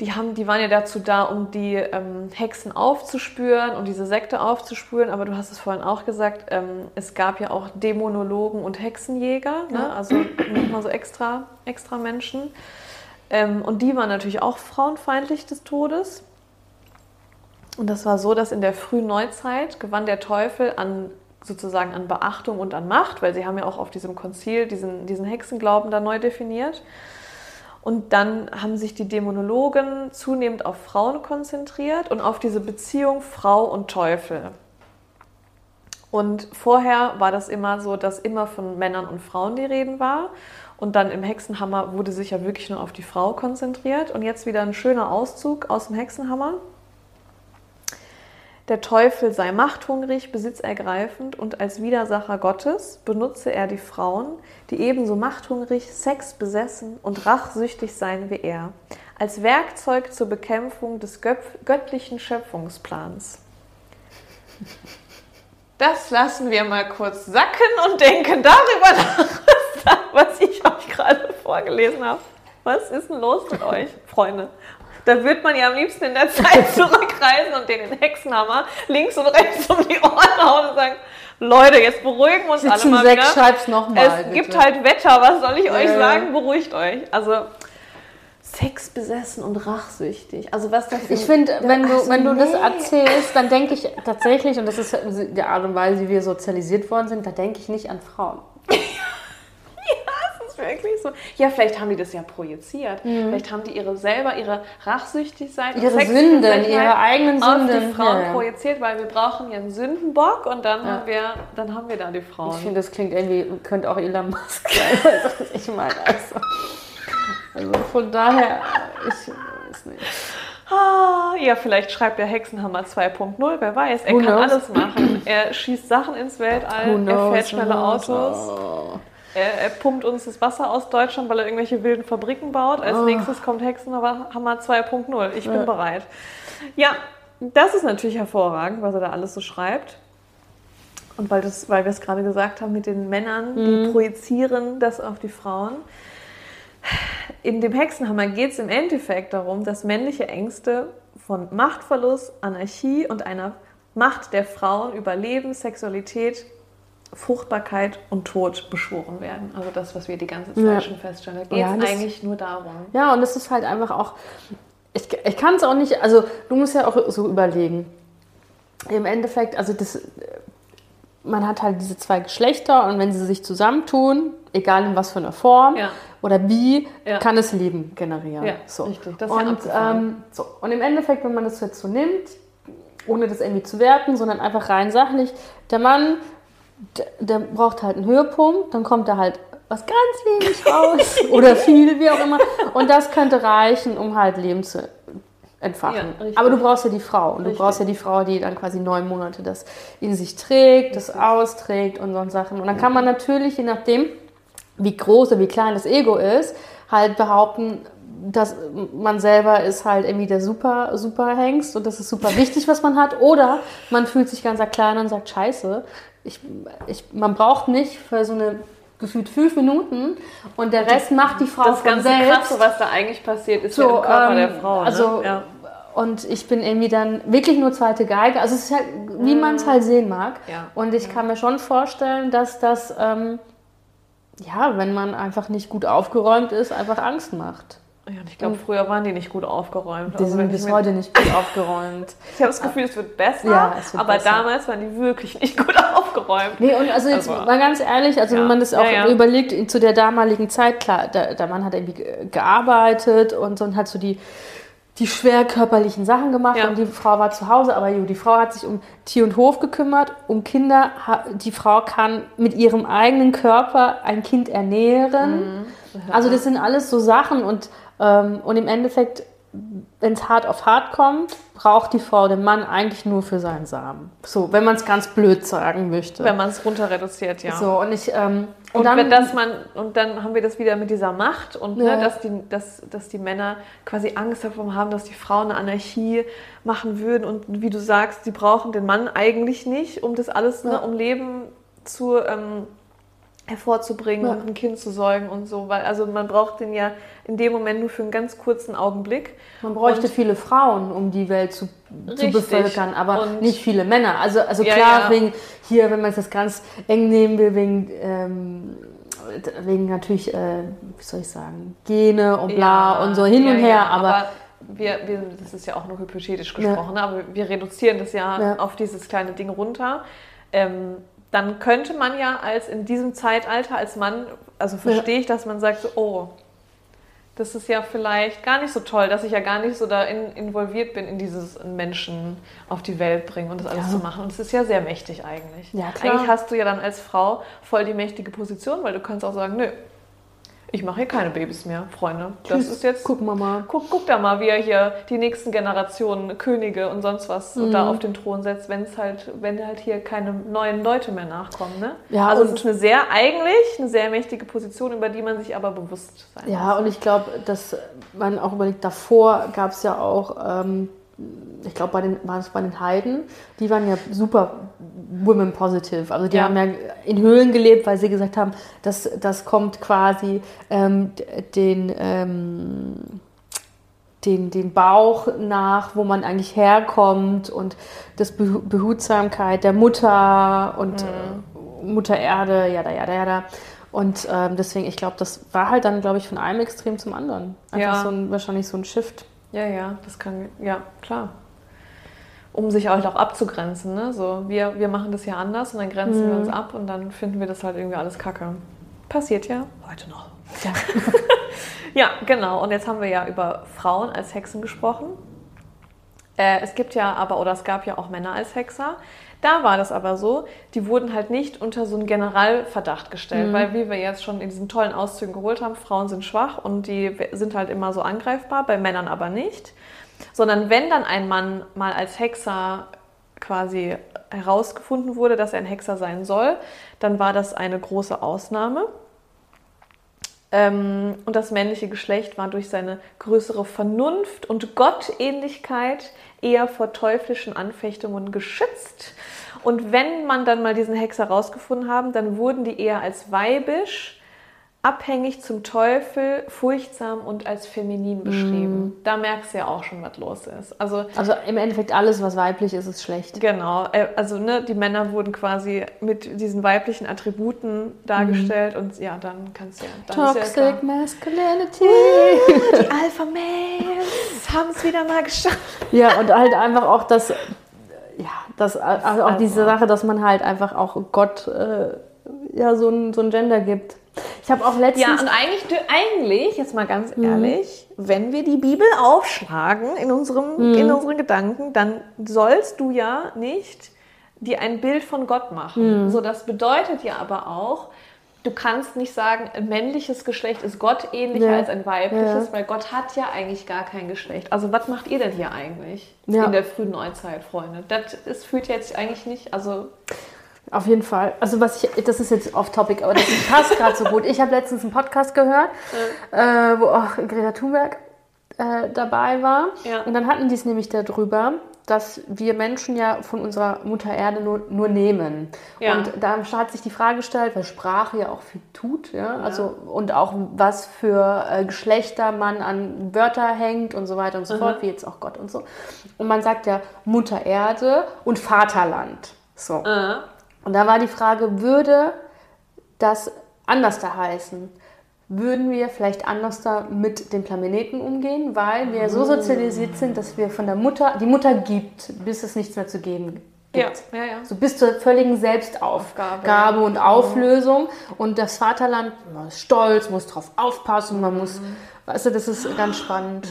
die, haben, die waren ja dazu da, um die ähm, Hexen aufzuspüren und diese Sekte aufzuspüren. Aber du hast es vorhin auch gesagt, ähm, es gab ja auch Dämonologen und Hexenjäger, ne? also nochmal so extra, extra Menschen. Ähm, und die waren natürlich auch frauenfeindlich des Todes. Und das war so, dass in der frühen Neuzeit gewann der Teufel an sozusagen an Beachtung und an Macht, weil sie haben ja auch auf diesem Konzil diesen, diesen Hexenglauben da neu definiert. Und dann haben sich die Dämonologen zunehmend auf Frauen konzentriert und auf diese Beziehung Frau und Teufel. Und vorher war das immer so, dass immer von Männern und Frauen die Reden war. Und dann im Hexenhammer wurde sich ja wirklich nur auf die Frau konzentriert. Und jetzt wieder ein schöner Auszug aus dem Hexenhammer. Der Teufel sei machthungrig, besitzergreifend und als Widersacher Gottes benutze er die Frauen, die ebenso machthungrig, sexbesessen und rachsüchtig seien wie er, als Werkzeug zur Bekämpfung des göttlichen Schöpfungsplans. Das lassen wir mal kurz sacken und denken darüber nach, was ich euch gerade vorgelesen habe. Was ist denn los mit euch, Freunde? Da wird man ja am liebsten in der Zeit zurückreisen und den Hexenhammer links und rechts um die Ohren hauen und sagen, Leute, jetzt beruhigen wir uns alle mal wieder. Schreib's noch mal, es bitte. gibt halt Wetter, was soll ich ja, euch sagen? Beruhigt euch. Also sexbesessen und rachsüchtig. Also was das Ich finde, wenn du, also wenn du nee. das erzählst, dann denke ich tatsächlich, und das ist die Art und Weise, wie wir sozialisiert worden sind, da denke ich nicht an Frauen wirklich so? Ja, vielleicht haben die das ja projiziert. Mhm. Vielleicht haben die ihre selber ihre Rachsüchtigkeit, ihre Sünden, ihre eigenen Sünden auf die Frauen ja, projiziert, weil wir brauchen ja einen Sündenbock und dann ja. haben wir, dann haben wir da die Frauen. Ich finde, das klingt irgendwie, könnte auch Elon Musk sein. ich meine, also, also von daher, ich weiß nicht. Ah, ja, vielleicht schreibt der Hexenhammer 2.0, wer weiß. Er Who kann knows? alles machen. Er schießt Sachen ins Weltall, er fährt schnelle Autos. Oh. Er, er, pumpt uns das Wasser aus Deutschland, weil er irgendwelche wilden Fabriken baut. Als oh. nächstes kommt Hexenhammer 2.0. Ich bin ja. bereit. Ja, das ist natürlich hervorragend, was er da alles so schreibt. Und weil, das, weil wir es gerade gesagt haben mit den Männern, die mhm. projizieren das auf die Frauen. In dem Hexenhammer geht es im Endeffekt darum, dass männliche Ängste von Machtverlust, Anarchie und einer Macht der Frauen über Leben, Sexualität Fruchtbarkeit und Tod beschworen werden. Also das, was wir die ganze Zeit ja. schon feststellen. Da geht es ja, eigentlich nur darum. Ja, und es ist halt einfach auch, ich, ich kann es auch nicht, also du musst ja auch so überlegen. Im Endeffekt, also das, man hat halt diese zwei Geschlechter und wenn sie sich zusammentun, egal in was für einer Form ja. oder wie, ja. kann es Leben generieren. Ja, so. richtig. Das und, ähm, so. und im Endeffekt, wenn man das jetzt so nimmt, ohne das irgendwie zu werten, sondern einfach rein sachlich, der Mann der, der braucht halt einen Höhepunkt, dann kommt da halt was ganz wenig raus oder viel, wie auch immer. Und das könnte reichen, um halt Leben zu entfachen. Ja. Aber du brauchst ja die Frau. Und du Richtig. brauchst ja die Frau, die dann quasi neun Monate das in sich trägt, das austrägt und so Sachen. Und dann kann man natürlich, je nachdem, wie groß oder wie klein das Ego ist, halt behaupten, dass man selber ist halt irgendwie der super, super Hengst und das ist super wichtig, was man hat. Oder man fühlt sich ganz klein und sagt, scheiße, ich, ich, man braucht nicht für so eine gefühlt fünf Minuten und der Rest macht die Frau Das ganze selbst. Krasse, was da eigentlich passiert, ist So, ja im Körper ähm, der Frau. Ne? also- ja. Und ich bin irgendwie dann wirklich nur zweite Geige. Also es ist halt, wie man es halt sehen mag. Ja. Und ich kann mir schon vorstellen, dass das, ähm, ja, wenn man einfach nicht gut aufgeräumt ist, einfach Angst macht. Ja, ich glaube, früher waren die nicht gut aufgeräumt. Die Also sind bis heute nicht gut aufgeräumt. Ich habe das Gefühl, es wird besser, Ja, es wird aber besser. damals waren die wirklich nicht gut aufgeräumt. Nee, und also jetzt Also- mal ganz ehrlich, also Ja. wenn man das auch Ja, überlegt, zu der damaligen Zeit, klar, der, der Mann hat irgendwie ge- gearbeitet und so und hat so die, die schwer körperlichen Sachen gemacht Ja. und die Frau war zu Hause, aber jo, die Frau hat sich um Tier und Hof gekümmert, um Kinder. Die Frau kann mit ihrem eigenen Körper ein Kind ernähren. Mhm. Also das sind alles so Sachen und, und im Endeffekt, wenn es hart auf hart kommt, braucht die Frau den Mann eigentlich nur für seinen Samen. So, wenn man es ganz blöd sagen möchte. Wenn man es runter reduziert, ja. So, und ich, ähm, Und, dann, wenn das man, und dann haben wir das wieder mit dieser Macht und Ja. ne, dass, die, dass, dass die Männer quasi Angst davon haben, dass die Frauen eine Anarchie machen würden. Und wie du sagst, die brauchen den Mann eigentlich nicht, um das alles, ne, Ja. um Leben zu ähm, hervorzubringen Ja. und ein Kind zu säugen und so. Weil also man braucht den ja in dem Moment nur für einen ganz kurzen Augenblick. man bräuchte und- viele Frauen, um die Welt zu, zu bevölkern, aber Und- nicht viele Männer. Also, also Ja, klar, ja. wegen hier, wenn man es das ganz eng nehmen will, wegen, ähm, wegen natürlich, äh, wie soll ich sagen, Gene und bla und so hin und her, ja, aber, wir, wir, das ist ja auch nur hypothetisch gesprochen, aber wir reduzieren das ja, Ja. auf dieses kleine Ding runter. Ähm, dann könnte man ja als in diesem Zeitalter als Mann, also verstehe ich, dass man sagt, so, oh, das ist ja vielleicht gar nicht so toll, dass ich ja gar nicht so da in, involviert bin in dieses Menschen auf die Welt bringen und das alles Ja. zu machen. Und es ist ja sehr mächtig eigentlich. Ja, klar. Eigentlich hast du ja dann als Frau voll die mächtige Position, weil du kannst auch sagen, nö, ich mache hier keine Babys mehr, Freunde. Das Tschüss, ist jetzt gucken wir mal. Guck, guck da mal, wie er hier die nächsten Generationen Könige und sonst was Mhm. da auf den Thron setzt, wenn es halt, wenn halt hier keine neuen Leute mehr nachkommen. Ne? Ja, also es ist eine sehr, eigentlich eine sehr mächtige Position, über die man sich aber bewusst sein Ja, und ich glaube, dass man auch überlegt, davor gab es ja auch, ähm, ich glaube, bei den, war es bei den Heiden, die waren ja super women positive. Also die Ja. haben ja in Höhlen gelebt, weil sie gesagt haben, das, das kommt quasi ähm, den, ähm, den, den Bauch nach, wo man eigentlich herkommt und das Behu- Behutsamkeit der Mutter und äh, Mutter Erde, jada, jada, jada. Und ähm, deswegen, ich glaube, das war halt dann, glaube ich, von einem Extrem zum anderen. Einfach Ja. so ein, wahrscheinlich so ein Shift. Ja, ja, das kann, ja, klar. Um sich halt auch abzugrenzen, ne? So, wir, wir machen das ja anders und dann grenzen Mhm. wir uns ab und dann finden wir das halt irgendwie alles kacke. Passiert ja heute noch. Ja. Ja, genau. Und jetzt haben wir ja über Frauen als Hexen gesprochen. Äh, es gibt ja aber, oder es gab ja auch Männer als Hexer. Da war das aber so, die wurden halt nicht unter so einen Generalverdacht gestellt, weil wie wir jetzt schon in diesen tollen Auszügen geholt haben, Frauen sind schwach und die sind halt immer so angreifbar, bei Männern aber nicht. Sondern wenn dann ein Mann mal als Hexer quasi herausgefunden wurde, dass er ein Hexer sein soll, dann war das eine große Ausnahme. Ähm, und das männliche Geschlecht war durch seine größere Vernunft und Gottähnlichkeit eher vor teuflischen Anfechtungen geschützt. Und wenn man dann mal diesen Hexer rausgefunden haben, dann wurden die eher als weibisch, abhängig zum Teufel, furchtsam und als feminin beschrieben. Da merkst du ja auch schon, was los ist. Also Also im Endeffekt alles, was weiblich ist, ist schlecht. Genau, äh, also ne, die Männer wurden quasi mit diesen weiblichen Attributen dargestellt und ja, dann kannst du ja. Dann ist ja Toxic Masculinity. klar. die Alpha Males haben es wieder mal geschafft. Ja, und halt einfach auch das, ja, das, also auch Also- diese Sache, dass man halt einfach auch Gott äh, ja, so ein, so ein Gender gibt. Ich habe auch letztens. Ja, und eigentlich, eigentlich, jetzt mal ganz ehrlich, wenn wir die Bibel aufschlagen in, unserem, in unseren Gedanken, dann sollst du ja nicht dir ein Bild von Gott machen. So, das bedeutet ja aber auch, du kannst nicht sagen, ein männliches Geschlecht ist Gott ähnlicher Ja. als ein weibliches, Ja. weil Gott hat ja eigentlich gar kein Geschlecht. Also was macht ihr denn hier eigentlich Ja. in der frühen Neuzeit, Freunde? Das ist, fühlt jetzt eigentlich nicht, also Auf jeden Fall. Also was ich, das ist jetzt off topic, aber das passt gerade so gut. Ich habe letztens einen Podcast gehört, äh, wo auch Greta Thunberg äh, dabei war. Ja. Und dann hatten die es nämlich darüber, dass wir Menschen ja von unserer Mutter Erde nur, nur nehmen. Ja. Und da hat sich die Frage gestellt, weil Sprache ja auch viel tut, ja, also und auch was für äh, Geschlechter man an Wörter hängt und so weiter und so fort, wie jetzt auch Gott und so. Und man sagt ja Mutter Erde und Vaterland. So. äh, Und da war die Frage, würde das anders da heißen? Würden wir vielleicht anders da mit dem Planeten umgehen, weil wir so sozialisiert sind, dass wir von der Mutter, die Mutter gibt, bis es nichts mehr zu geben ja, gibt. ja, ja. So bis zur völligen Selbstaufgabe Gabe. und Auflösung. Und das Vaterland man ist stolz, muss drauf aufpassen, man muss, weißt du, das ist ganz spannend.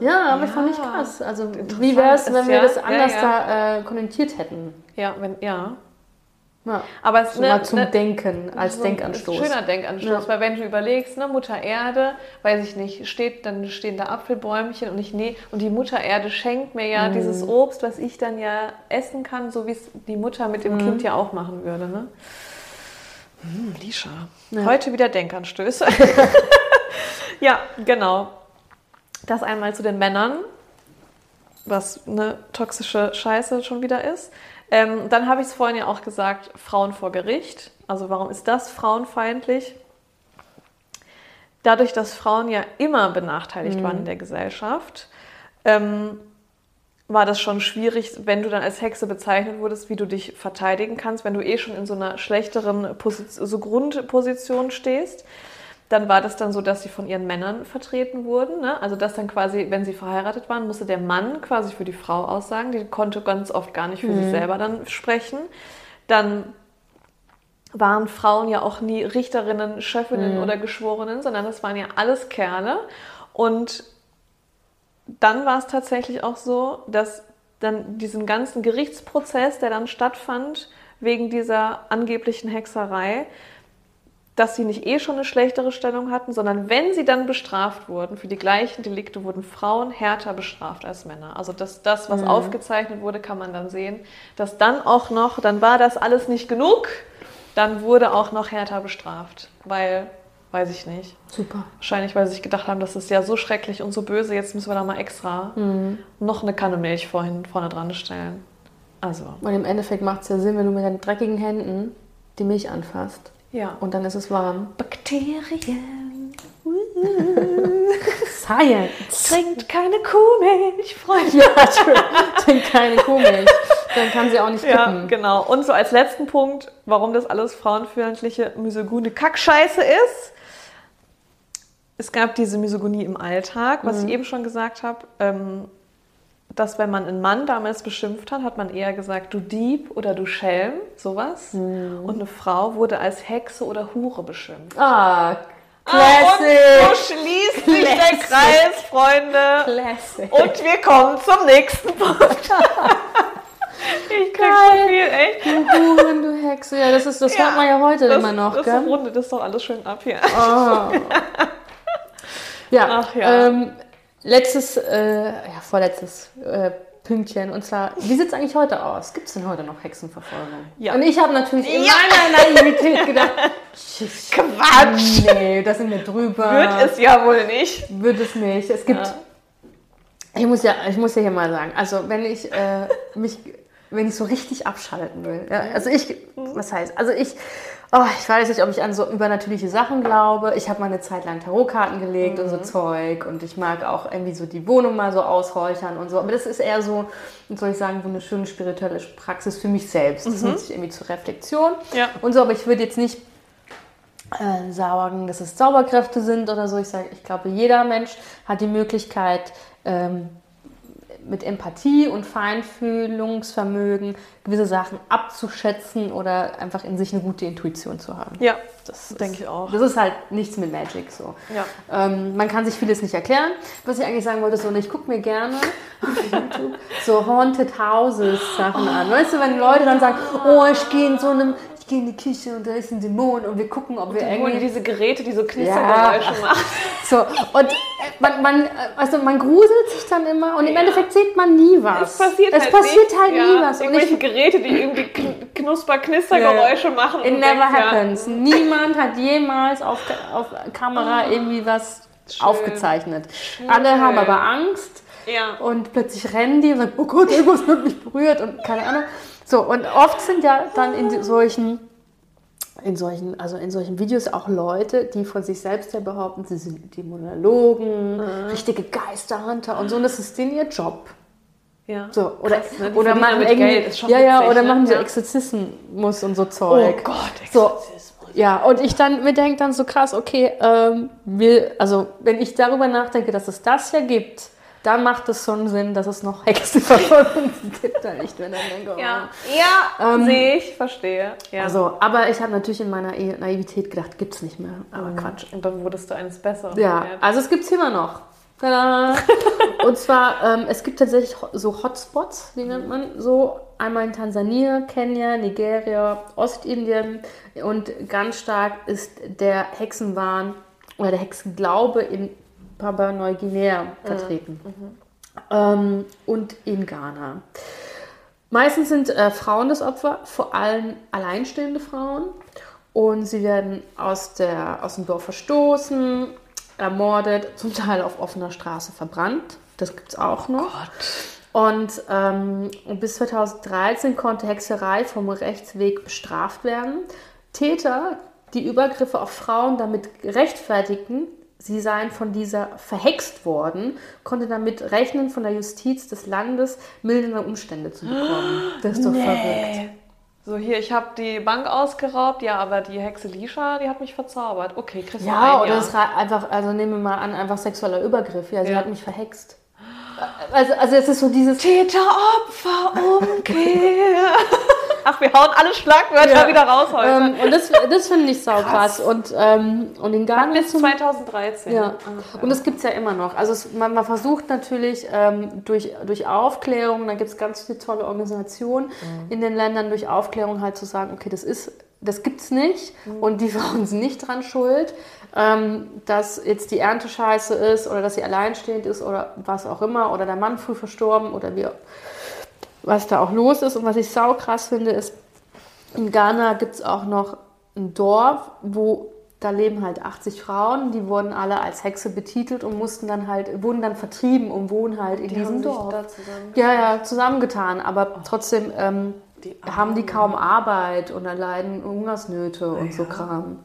Ja, aber ich fand ich krass. Also wie wäre es, wenn wir ja- das ja, anders ja. da äh, konnotiert hätten? Ja, wenn, ja. Ja. Aber es So ne, mal zum ne, Denken, als so ein Denkanstoß. Schöner Denkanstoß, Ja. weil wenn du überlegst, ne, Mutter Erde, weiß ich nicht, steht, dann stehen da Apfelbäumchen und ich nee, und die Mutter Erde schenkt mir Mhm. ja dieses Obst, was ich dann ja essen kann, so wie es die Mutter mit Mhm. dem Kind ja auch machen würde, ne? Hm, Lisha. Heute wieder Denkanstöße. ja, genau. Das einmal zu den Männern, was eine toxische Scheiße schon wieder ist. Ähm, dann habe ich es vorhin ja auch gesagt, Frauen vor Gericht. Also warum ist das frauenfeindlich? Dadurch, dass Frauen ja immer benachteiligt waren in der Gesellschaft, ähm, war das schon schwierig, wenn du dann als Hexe bezeichnet wurdest, wie du dich verteidigen kannst, wenn du eh schon in so einer schlechteren Position, so Grundposition stehst. Dann war das dann so, dass sie von ihren Männern vertreten wurden. Ne? Also dass dann quasi, wenn sie verheiratet waren, musste der Mann quasi für die Frau aussagen. Die konnte ganz oft gar nicht für sich selber dann sprechen. Dann waren Frauen ja auch nie Richterinnen, Schöffinnen oder Geschworenen, sondern das waren ja alles Kerle. Und dann war es tatsächlich auch so, dass dann diesen ganzen Gerichtsprozess, der dann stattfand, wegen dieser angeblichen Hexerei, dass sie nicht eh schon eine schlechtere Stellung hatten, sondern wenn sie dann bestraft wurden, für die gleichen Delikte wurden Frauen härter bestraft als Männer. Also das, das was aufgezeichnet wurde, kann man dann sehen, dass dann auch noch, dann war das alles nicht genug, dann wurde auch noch härter bestraft, weil, weiß ich nicht, Super. Wahrscheinlich, weil sie sich gedacht haben, das ist ja so schrecklich und so böse, jetzt müssen wir da mal extra noch eine Kanne Milch vorhin, vorne dran stellen. Also, Und im Endeffekt macht es ja Sinn, wenn du mit deinen dreckigen Händen die Milch anfasst. Ja. Und dann ist es warm. Bakterien. Science! Trinkt keine Kuhmilch, Freunde. Ja, true. Trink keine Kuhmilch. Dann kann sie auch nicht Ja, kippen. genau. Und so als letzten Punkt, warum das alles frauenfeindliche, misogyne Kackscheiße ist. Es gab diese Misogynie im Alltag, was ich eben schon gesagt habe, ähm, dass wenn man einen Mann damals beschimpft hat, hat man eher gesagt, du Dieb oder du Schelm, sowas. Und eine Frau wurde als Hexe oder Hure beschimpft. Ah, Ah, und Classic! so schließt sich der. Kreis, Freunde. Classic. Und wir kommen zum nächsten Punkt. ich krieg so viel, echt. Du Huren, du Hexe. Ja, das, ist, das hört man ja heute das, immer noch, Das gell? rundet das doch alles schön ab hier. Oh. Ja, Ach ja. Ähm, letztes, äh, ja, vorletztes äh, Pünktchen. Und zwar, wie sieht es eigentlich heute aus? Gibt es denn heute noch Hexenverfolgung? Ja. Und ich habe natürlich in Ja. meiner Naivität gedacht, Quatsch! nee, da sind wir drüber. Wird es ja wohl nicht. Wird es nicht. Es gibt. Ja. Ich muss ja, ich muss ja hier mal sagen, also wenn ich äh, mich, wenn ich so richtig abschalten will, ja, also ich, was heißt, also ich, oh, ich weiß nicht, ob ich an so übernatürliche Sachen glaube. Ich habe mal eine Zeit lang Tarotkarten gelegt und so Zeug und ich mag auch irgendwie so die Wohnung mal so ausräuchern und so. Aber das ist eher so, soll ich sagen, so eine schöne spirituelle Praxis für mich selbst. Das nutze ich irgendwie zur Reflexion Ja. und so. Aber ich würde jetzt nicht äh, sagen, dass es Zauberkräfte sind oder so. Ich sage, ich glaube, jeder Mensch hat die Möglichkeit, ähm, mit Empathie und Feinfühlungsvermögen gewisse Sachen abzuschätzen oder einfach in sich eine gute Intuition zu haben. Ja, Das denke ich auch. Das ist halt nichts mit Magic so. Ja. Ähm, man kann sich vieles nicht erklären. Was ich eigentlich sagen wollte, so, und ich gucke mir gerne auf YouTube so Haunted Houses Sachen an. Weißt du, wenn Leute dann sagen, oh, ich gehe in so einem, ich gehe in die Küche und da ist ein Dämon und wir gucken, ob wir Dann holen irgendwie... diese Geräte, die so Knistergeräusche Ja. machen. So, und man, man, also man gruselt sich dann immer und im Endeffekt sieht man nie was. Es passiert es halt passiert nicht. halt ja, nie was. Und Irgendwelche Geräte, die irgendwie kn- Knusper-Knistergeräusche machen. und it never denkst, ja, happens. Niemand hat jemals auf, auf Kamera irgendwie was Schön. aufgezeichnet. Alle haben aber Angst Ja. und plötzlich rennen die und sagen, oh Gott, irgendwas wird mich berührt und keine Ahnung. So, und oft sind ja dann in solchen, in solchen, also in solchen Videos auch Leute, die von sich selbst ja behaupten, sie sind Dämonologen, richtige Geisterhunter und so, und das ist denen ihr Job. ja. So, oder, Krass, ne? Oder machen irgendwie, ja, ja, witzig, oder ne? machen so Ja. Exorzismus und so Oh Zeug. Gott, So, Exorzismus. ja, und ich dann mir denke dann so krass, okay, ähm, will, also wenn ich darüber nachdenke, dass es das ja gibt, dann macht es schon Sinn, dass es noch Hexenverfolgung gibt, da nicht, wenn dann denke, oh. Ja, ja Ähm, sehe ich, verstehe. Ja. Also, aber ich habe natürlich in meiner E- Naivität gedacht, gibt's nicht mehr. Aber Quatsch. Und dann wurdest du eines Besseren Ja, belehrt. also es gibt es immer noch. Tada! Und zwar, ähm, es gibt tatsächlich so Hotspots, die nennt man so. Einmal in Tansania, Kenia, Nigeria, Ostindien. Und ganz stark ist der Hexenwahn oder der Hexenglaube in Papua-Neuguinea vertreten. Ähm, und in Ghana. Meistens sind äh, Frauen das Opfer, vor allem alleinstehende Frauen. Und sie werden aus, der, aus dem Dorf verstoßen, ermordet, zum Teil auf offener Straße verbrannt. Das gibt es auch noch. Und ähm, bis 2013 konnte Hexerei vom Rechtsweg bestraft werden. Täter, die Übergriffe auf Frauen damit rechtfertigten, sie seien von dieser verhext worden, konnte damit rechnen, von der Justiz des Landes mildernde Umstände zu bekommen. Das ist doch verrückt. So, hier, ich habe die Bank ausgeraubt, ja, aber die Hexe Lisha, die hat mich verzaubert. Okay, kriegst du Ja, oder es war einfach, also nehmen wir mal an, einfach sexueller Übergriff. Ja, sie Ja. hat mich verhext. Also, also es ist so dieses... Täter-Opfer-Umkehr. Ach, wir hauen alle Schlagwörter Ja. wieder raus heute. Ähm, und das, das finde ich saukrass. Und, ähm, und in Ghana Bis zum 2013. Ja, Ach, und das gibt es ja immer noch. Also es, man, man versucht natürlich ähm, durch, durch Aufklärung, da gibt es ganz viele tolle Organisationen in den Ländern, durch Aufklärung halt zu sagen, okay, das ist, das gibt's nicht und die Frauen sind nicht dran schuld, ähm, dass jetzt die Ernte scheiße ist oder dass sie alleinstehend ist oder was auch immer oder der Mann früh verstorben oder wie, was da auch los ist. Und was ich sau krass finde, ist, in Ghana gibt es auch noch ein Dorf, wo da leben halt 80 Frauen, die wurden alle als Hexe betitelt und mussten dann halt, wurden dann vertrieben und wohnen halt in Die diesem haben sich Dorf. da zusammen. Ja, ja, zusammengetan, aber trotzdem ähm, Die haben die kaum Arbeit und erleiden Hungersnöte und so ja. Kram.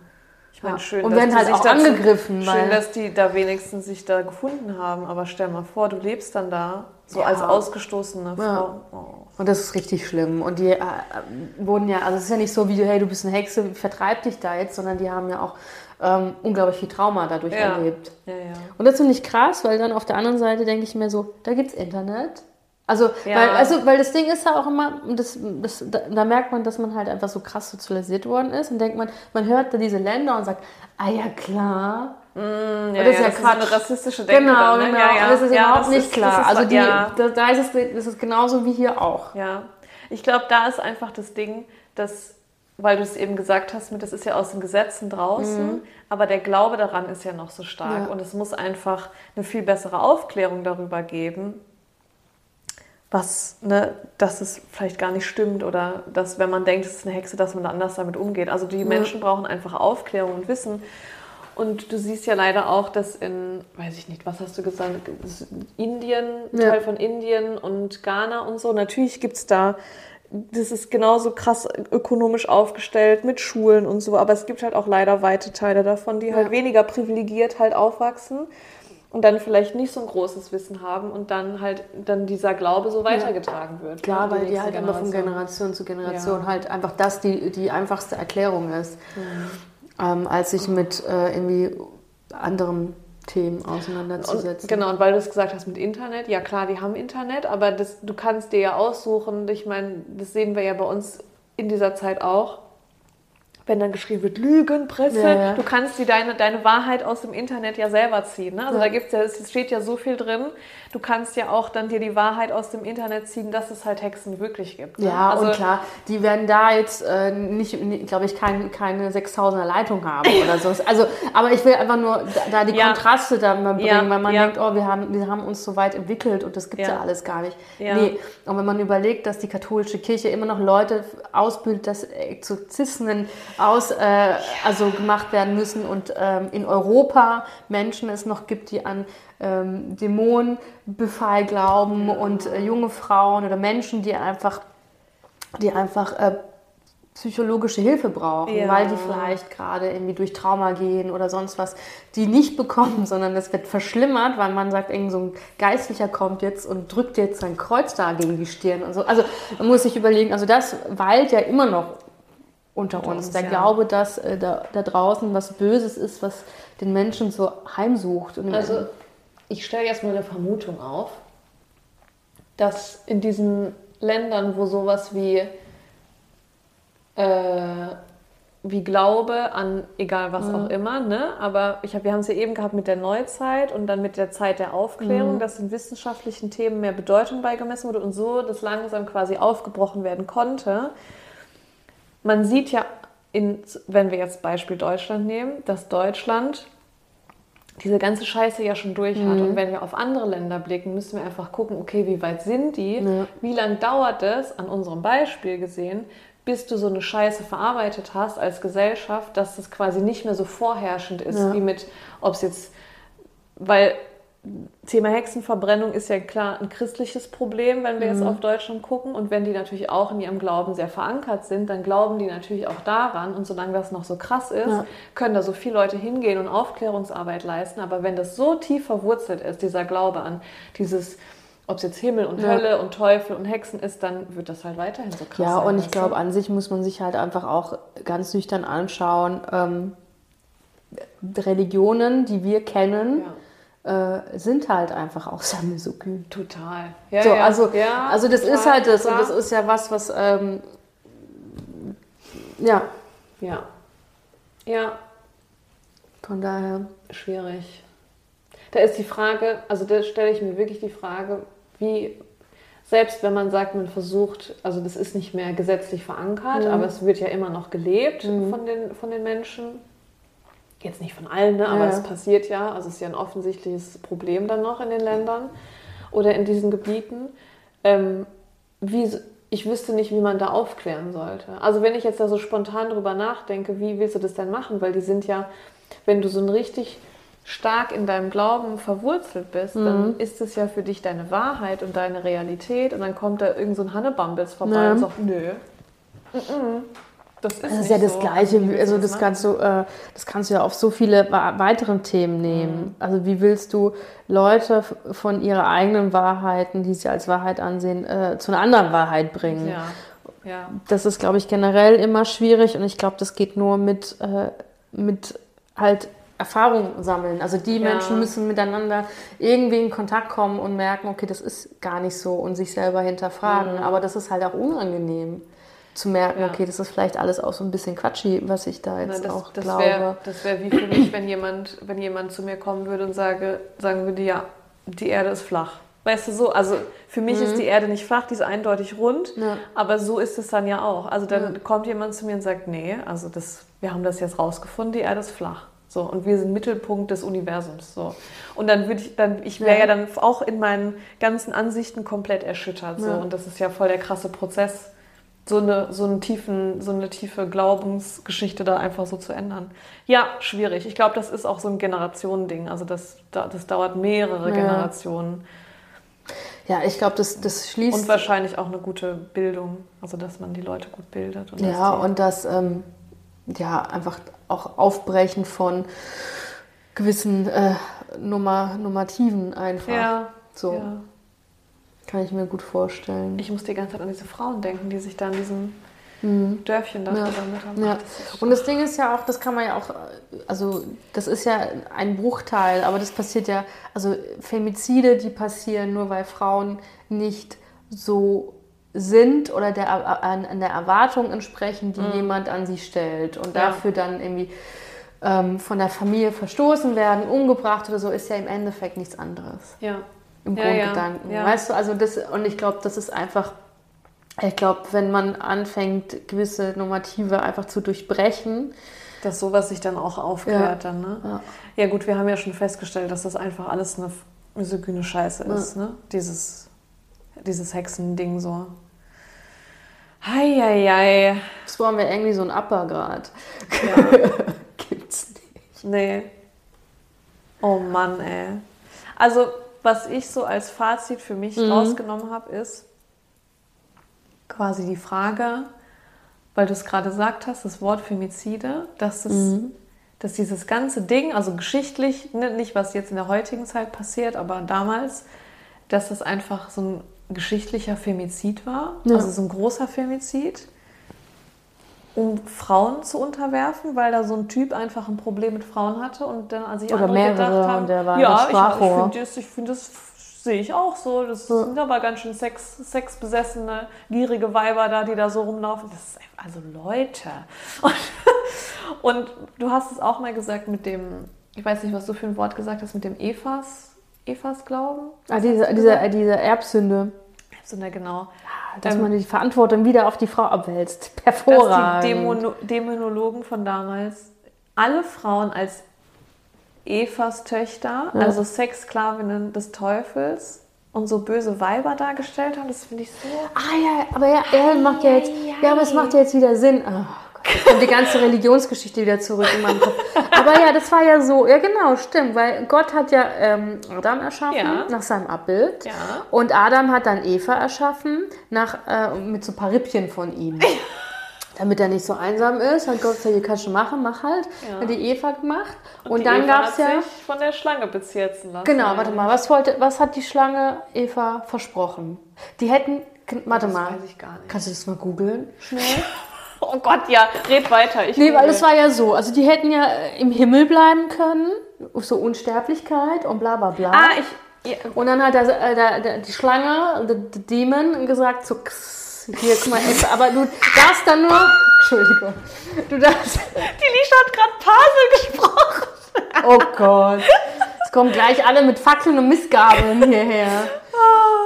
Ich meine, Ja. schön, Und dass werden halt sich auch angegriffen, weil- Schön, dass die da wenigstens sich da gefunden haben. Aber stell mal vor, du lebst dann da, so Ja. als ausgestoßene Ja. Frau. Oh. Und das ist richtig schlimm. Und die äh, wurden ja, also es ist ja nicht so wie, hey, du bist eine Hexe, vertreib dich da jetzt, sondern die haben ja auch ähm, unglaublich viel Trauma dadurch Ja. erlebt. Ja, ja. Und das finde ich krass, weil dann auf der anderen Seite denke ich mir so, da gibt's Internet. Also, Ja. weil, also, weil das Ding ist ja auch immer, das, das, da, da merkt man, dass man halt einfach so krass sozialisiert worden ist und denkt man, man hört da diese Länder und sagt, ah ja klar. Ja, das ist ja, ja das ist Quatsch. eine rassistische Denke. Genau, dann, ne? genau. Ja. Und das ist Ja, überhaupt das nicht ist- klar. ist- also die, da, da ist es, das ist genauso wie hier auch. Ja, ich glaube, da ist einfach das Ding, dass, weil du es eben gesagt hast, mit das ist ja aus den Gesetzen draußen, aber der Glaube daran ist ja noch so stark Mhm. Ja. und es muss einfach eine viel bessere Aufklärung darüber geben, was, ne, dass es vielleicht gar nicht stimmt oder dass, wenn man denkt, es ist eine Hexe, dass man da anders damit umgeht. Also die Menschen brauchen einfach Aufklärung und Wissen. Und du siehst ja leider auch, dass in, weiß ich nicht, was hast du gesagt, Indien, Ja. Teil von Indien und Ghana und so. Natürlich gibt es da, das ist genauso krass ökonomisch aufgestellt mit Schulen und so, aber es gibt halt auch leider weite Teile davon, die halt Ja. weniger privilegiert halt aufwachsen und dann vielleicht nicht so ein großes Wissen haben und dann halt dann dieser Glaube so weitergetragen wird. Klar, ne, weil die nächste halt einfach von Generation. Zu Generation Ja. halt einfach das die, die einfachste Erklärung ist, ähm, als sich mit äh, irgendwie anderen Themen Und, auseinanderzusetzen. genau, und weil du es gesagt hast mit Internet, ja klar, die haben Internet, aber das, du kannst dir ja aussuchen, ich meine, das sehen wir ja bei uns in dieser Zeit auch. Wenn dann geschrieben wird, Lügenpresse, Ja, ja. du kannst dir deine, deine Wahrheit aus dem Internet ja selber ziehen. Ne? Also Ja. da gibt's ja, es steht ja so viel drin. Du kannst ja auch dann dir die Wahrheit aus dem Internet ziehen, dass es halt Hexen wirklich gibt. Ne? Ja, also, und klar, die werden da jetzt äh, nicht, glaube ich, kein, keine 6000er Leitung haben oder so. Also, aber ich will einfach nur da, da die. Kontraste da mal bringen, weil man denkt, oh, wir haben, wir haben uns so weit entwickelt und das gibt ja. Ja. alles gar nicht. Nee, und wenn man überlegt, dass die katholische Kirche immer noch Leute ausbildet, dass Exorzismen aus, äh, also gemacht werden müssen und ähm, in Europa Menschen es noch gibt, die an ähm, Dämonenbefall glauben und äh, junge Frauen oder Menschen, die einfach, die einfach äh, psychologische Hilfe brauchen, Ja. weil die vielleicht gerade irgendwie durch Trauma gehen oder sonst was, die nicht bekommen, sondern das wird verschlimmert, weil man sagt, irgend so ein Geistlicher kommt jetzt und drückt jetzt sein Kreuz da gegen die Stirn und so. Also man muss sich überlegen, also das weilt ja immer noch unter uns. uns, Der ja. Glaube, dass äh, da, da draußen was Böses ist, was den Menschen so heimsucht. Und Also ich stelle jetzt mal eine Vermutung auf, dass in diesen Ländern, wo sowas wie, äh, wie Glaube an egal was auch immer, ne? aber ich hab, wir haben es ja eben gehabt mit der Neuzeit und dann mit der Zeit der Aufklärung, dass den wissenschaftlichen Themen mehr Bedeutung beigemessen wurde und so das langsam quasi aufgebrochen werden konnte. Man sieht ja, in, wenn wir jetzt Beispiel Deutschland nehmen, dass Deutschland diese ganze Scheiße ja schon durch hat. Und wenn wir auf andere Länder blicken, müssen wir einfach gucken, okay, wie weit sind die? Ja. Wie lange dauert es, an unserem Beispiel gesehen, bis du so eine Scheiße verarbeitet hast als Gesellschaft, dass das quasi nicht mehr so vorherrschend ist, Ja. wie mit, ob es jetzt, weil Thema Hexenverbrennung ist ja klar ein christliches Problem, wenn wir jetzt auf Deutschland gucken. Und wenn die natürlich auch in ihrem Glauben sehr verankert sind, dann glauben die natürlich auch daran. Und solange das noch so krass ist, Ja. können da so viele Leute hingehen und Aufklärungsarbeit leisten. Aber wenn das so tief verwurzelt ist, dieser Glaube an dieses, ob es jetzt Himmel und Ja. Hölle und Teufel und Hexen ist, dann wird das halt weiterhin so krass Ja, sein. und ich glaube, an sich muss man sich halt einfach auch ganz nüchtern anschauen. Ähm, Religionen, die wir kennen, äh, sind halt einfach auch sehr misogyn. Total. Ja, so, ja. also, ja, also das total, ist halt das klar. und das ist ja was, was ähm, ja, Ja. Ja, von daher. schwierig. Da ist die Frage, also da stelle ich mir wirklich die Frage, wie, selbst wenn man sagt, man versucht, also das ist nicht mehr gesetzlich verankert, Mhm. aber es wird ja immer noch gelebt von, den, von den Menschen. Jetzt nicht von allen, ne? aber Ja. es passiert ja, also es ist ja ein offensichtliches Problem dann noch in den Ländern oder in diesen Gebieten. Ähm, wie, ich wüsste nicht, wie man da aufklären sollte. Also wenn ich jetzt da so spontan drüber nachdenke, wie willst du das denn machen? Weil die sind ja, wenn du so ein richtig stark in deinem Glauben verwurzelt bist, dann ist es ja für dich deine Wahrheit und deine Realität und dann kommt da irgend so ein Hannebambels vorbei Ja. und sagt, nö, mm-mm, das ist Das ist ja das so. Gleiche, Wie also das machen? kannst du, äh, das kannst du ja auf so viele weiteren Themen nehmen. Also wie willst du Leute von ihrer eigenen Wahrheiten, die sie als Wahrheit ansehen, äh, zu einer anderen Wahrheit bringen? Ja, ja. Das ist, glaube ich, generell immer schwierig und ich glaube, das geht nur mit, äh, mit halt Erfahrung sammeln. Also die Ja. Menschen müssen miteinander irgendwie in Kontakt kommen und merken, okay, das ist gar nicht so und sich selber hinterfragen. Aber das ist halt auch unangenehm zu merken, Ja. okay, das ist vielleicht alles auch so ein bisschen quatschy, was ich da jetzt Na, das auch das glaube. wäre wär wie für mich, wenn jemand, wenn jemand zu mir kommen würde und sage, sagen würde, ja, die Erde ist flach. Weißt du so, also für mich ist die Erde nicht flach, die ist eindeutig rund, Mhm. Ja. aber so ist es dann ja auch. Also dann kommt jemand zu mir und sagt, nee, also das, wir haben das jetzt rausgefunden, die Erde ist flach. So, und wir sind Mittelpunkt des Universums. So. Und dann würde ich dann, ich wäre Ja. ja. dann auch in meinen ganzen Ansichten komplett erschüttert. So. Ja. Und das ist ja voll der krasse Prozess, so eine, so, einen tiefen, so eine tiefe Glaubensgeschichte da einfach so zu ändern. Ja, schwierig. Ich glaube, das ist auch so ein Generationending. Also das, da- das dauert mehrere Ja. Generationen. Ja, ich glaube, das, das schließt. Und wahrscheinlich auch eine gute Bildung. Also dass man die Leute gut bildet. Und ja, die- und das ähm, ja einfach auch Aufbrechen von gewissen äh, Nummer, Normativen einfach. ja, So ja. Kann ich mir gut vorstellen. Ich muss die ganze Zeit an diese Frauen denken, die sich da in diesem Mhm. Dörfchen da Ja. versammelt haben. Ja. Ach, Und das Ding ist ja auch, das kann man ja auch, also das ist ja ein Bruchteil, aber das passiert ja, also Femizide, die passieren nur, weil Frauen nicht so sind oder der, an, an der Erwartung entsprechen, die jemand an sie stellt. Und Mhm. Ja. dafür dann irgendwie ähm, von der Familie verstoßen werden, umgebracht oder so, ist ja im Endeffekt nichts anderes. Ja. Im Ja, ja, Grundgedanken. ja. Weißt du, also das, und ich glaube, das ist einfach, ich glaube, wenn man anfängt, gewisse Normative einfach zu durchbrechen, Dass sowas sich dann auch aufklärt dann, ne? Ja. Ja gut, wir haben ja schon festgestellt, dass das einfach alles eine misogyne Scheiße ist, ne? Dieses, dieses Hexending so. Heieiei. das brauchen wir irgendwie so ein Upper grad. Ja. Gibt's nicht. Nee. Oh Mann, ey. Also, was ich so als Fazit für mich rausgenommen habe, ist quasi die Frage, weil du es gerade gesagt hast, das Wort Femizide, dass, das, dass dieses ganze Ding, also geschichtlich, ne, nicht was jetzt in der heutigen Zeit passiert, aber damals, dass das einfach so ein geschichtlicher Femizid war, Ja. also so ein großer Femizid um Frauen zu unterwerfen, weil da so ein Typ einfach ein Problem mit Frauen hatte und dann an sich Oder andere mehrere gedacht haben, und der war ja, ich, ich finde das, ich find das sehe ich auch so. Das sind aber ganz schön sex, sexbesessene, gierige Weiber da, die da so rumlaufen. Das ist einfach, also Leute. Und, und du hast es auch mal gesagt mit dem, ich weiß nicht, was du für ein Wort gesagt hast, mit dem Evas, Evas Glauben. Ah, diese, diese, diese Erbsünde, So, ne, genau. Dass Ähm, man die Verantwortung wieder auf die Frau abwälzt. dass Hervorragend. die Dämono Dämonologen von damals alle Frauen als Evas Töchter, Ja. also Sexsklavinnen des Teufels und so böse Weiber dargestellt haben. Das finde ich so. Ah ja, aber ja, er macht ja jetzt, ja, aber es macht ja jetzt wieder Sinn. Jetzt kommt die ganze Religionsgeschichte wieder zurück in meinem Kopf. Aber ja, das war ja so, ja genau, stimmt, weil Gott hat ja ähm, Adam erschaffen Ja. nach seinem Abbild Ja. und Adam hat dann Eva erschaffen nach, äh, mit so ein paar Rippchen von ihm. Damit er nicht so einsam ist, hat Gott gesagt, ihr kannst schon machen, mach halt. Ja. Hat die Eva gemacht. Und, die dann gab es ja. sich von der Schlange bezirzen lassen. Genau, warte mal, was, wollte, was hat die Schlange Eva versprochen? Die hätten, warte Das mal, weiß ich gar nicht. kannst du das mal googeln? Schnell. Oh Gott, ja, red weiter. Ich Nee, weil es war ja so, also die hätten ja äh, im Himmel bleiben können, so Unsterblichkeit und bla bla bla. Ah, ich. Ja, Und dann hat der, äh, der, der, die Schlange, der, Dämon, gesagt so, "Kss, hier, guck mal, ess, aber du darfst dann nur, Entschuldigung, du darfst, die Lisha hat gerade Pasel gesprochen. oh Gott, es kommen gleich alle mit Fackeln und Missgabeln hierher.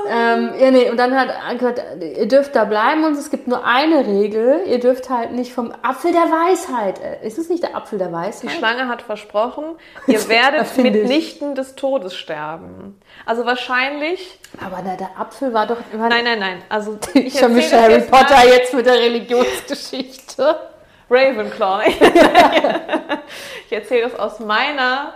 Ähm, ja, nee, und dann hat er gesagt, ihr dürft da bleiben und es gibt nur eine Regel, ihr dürft halt nicht vom Apfel der Weisheit, äh, ist es nicht der Apfel der Die Weisheit? Schlange hat versprochen, ihr werdet ich. mitnichten des Todes sterben. Also wahrscheinlich. Aber der, der Apfel war doch immer Nein, nein, nein. Also Ich erzähl vermische Harry jetzt mal. Potter jetzt mit der Religionsgeschichte. Ravenclaw. ich erzähle das aus meiner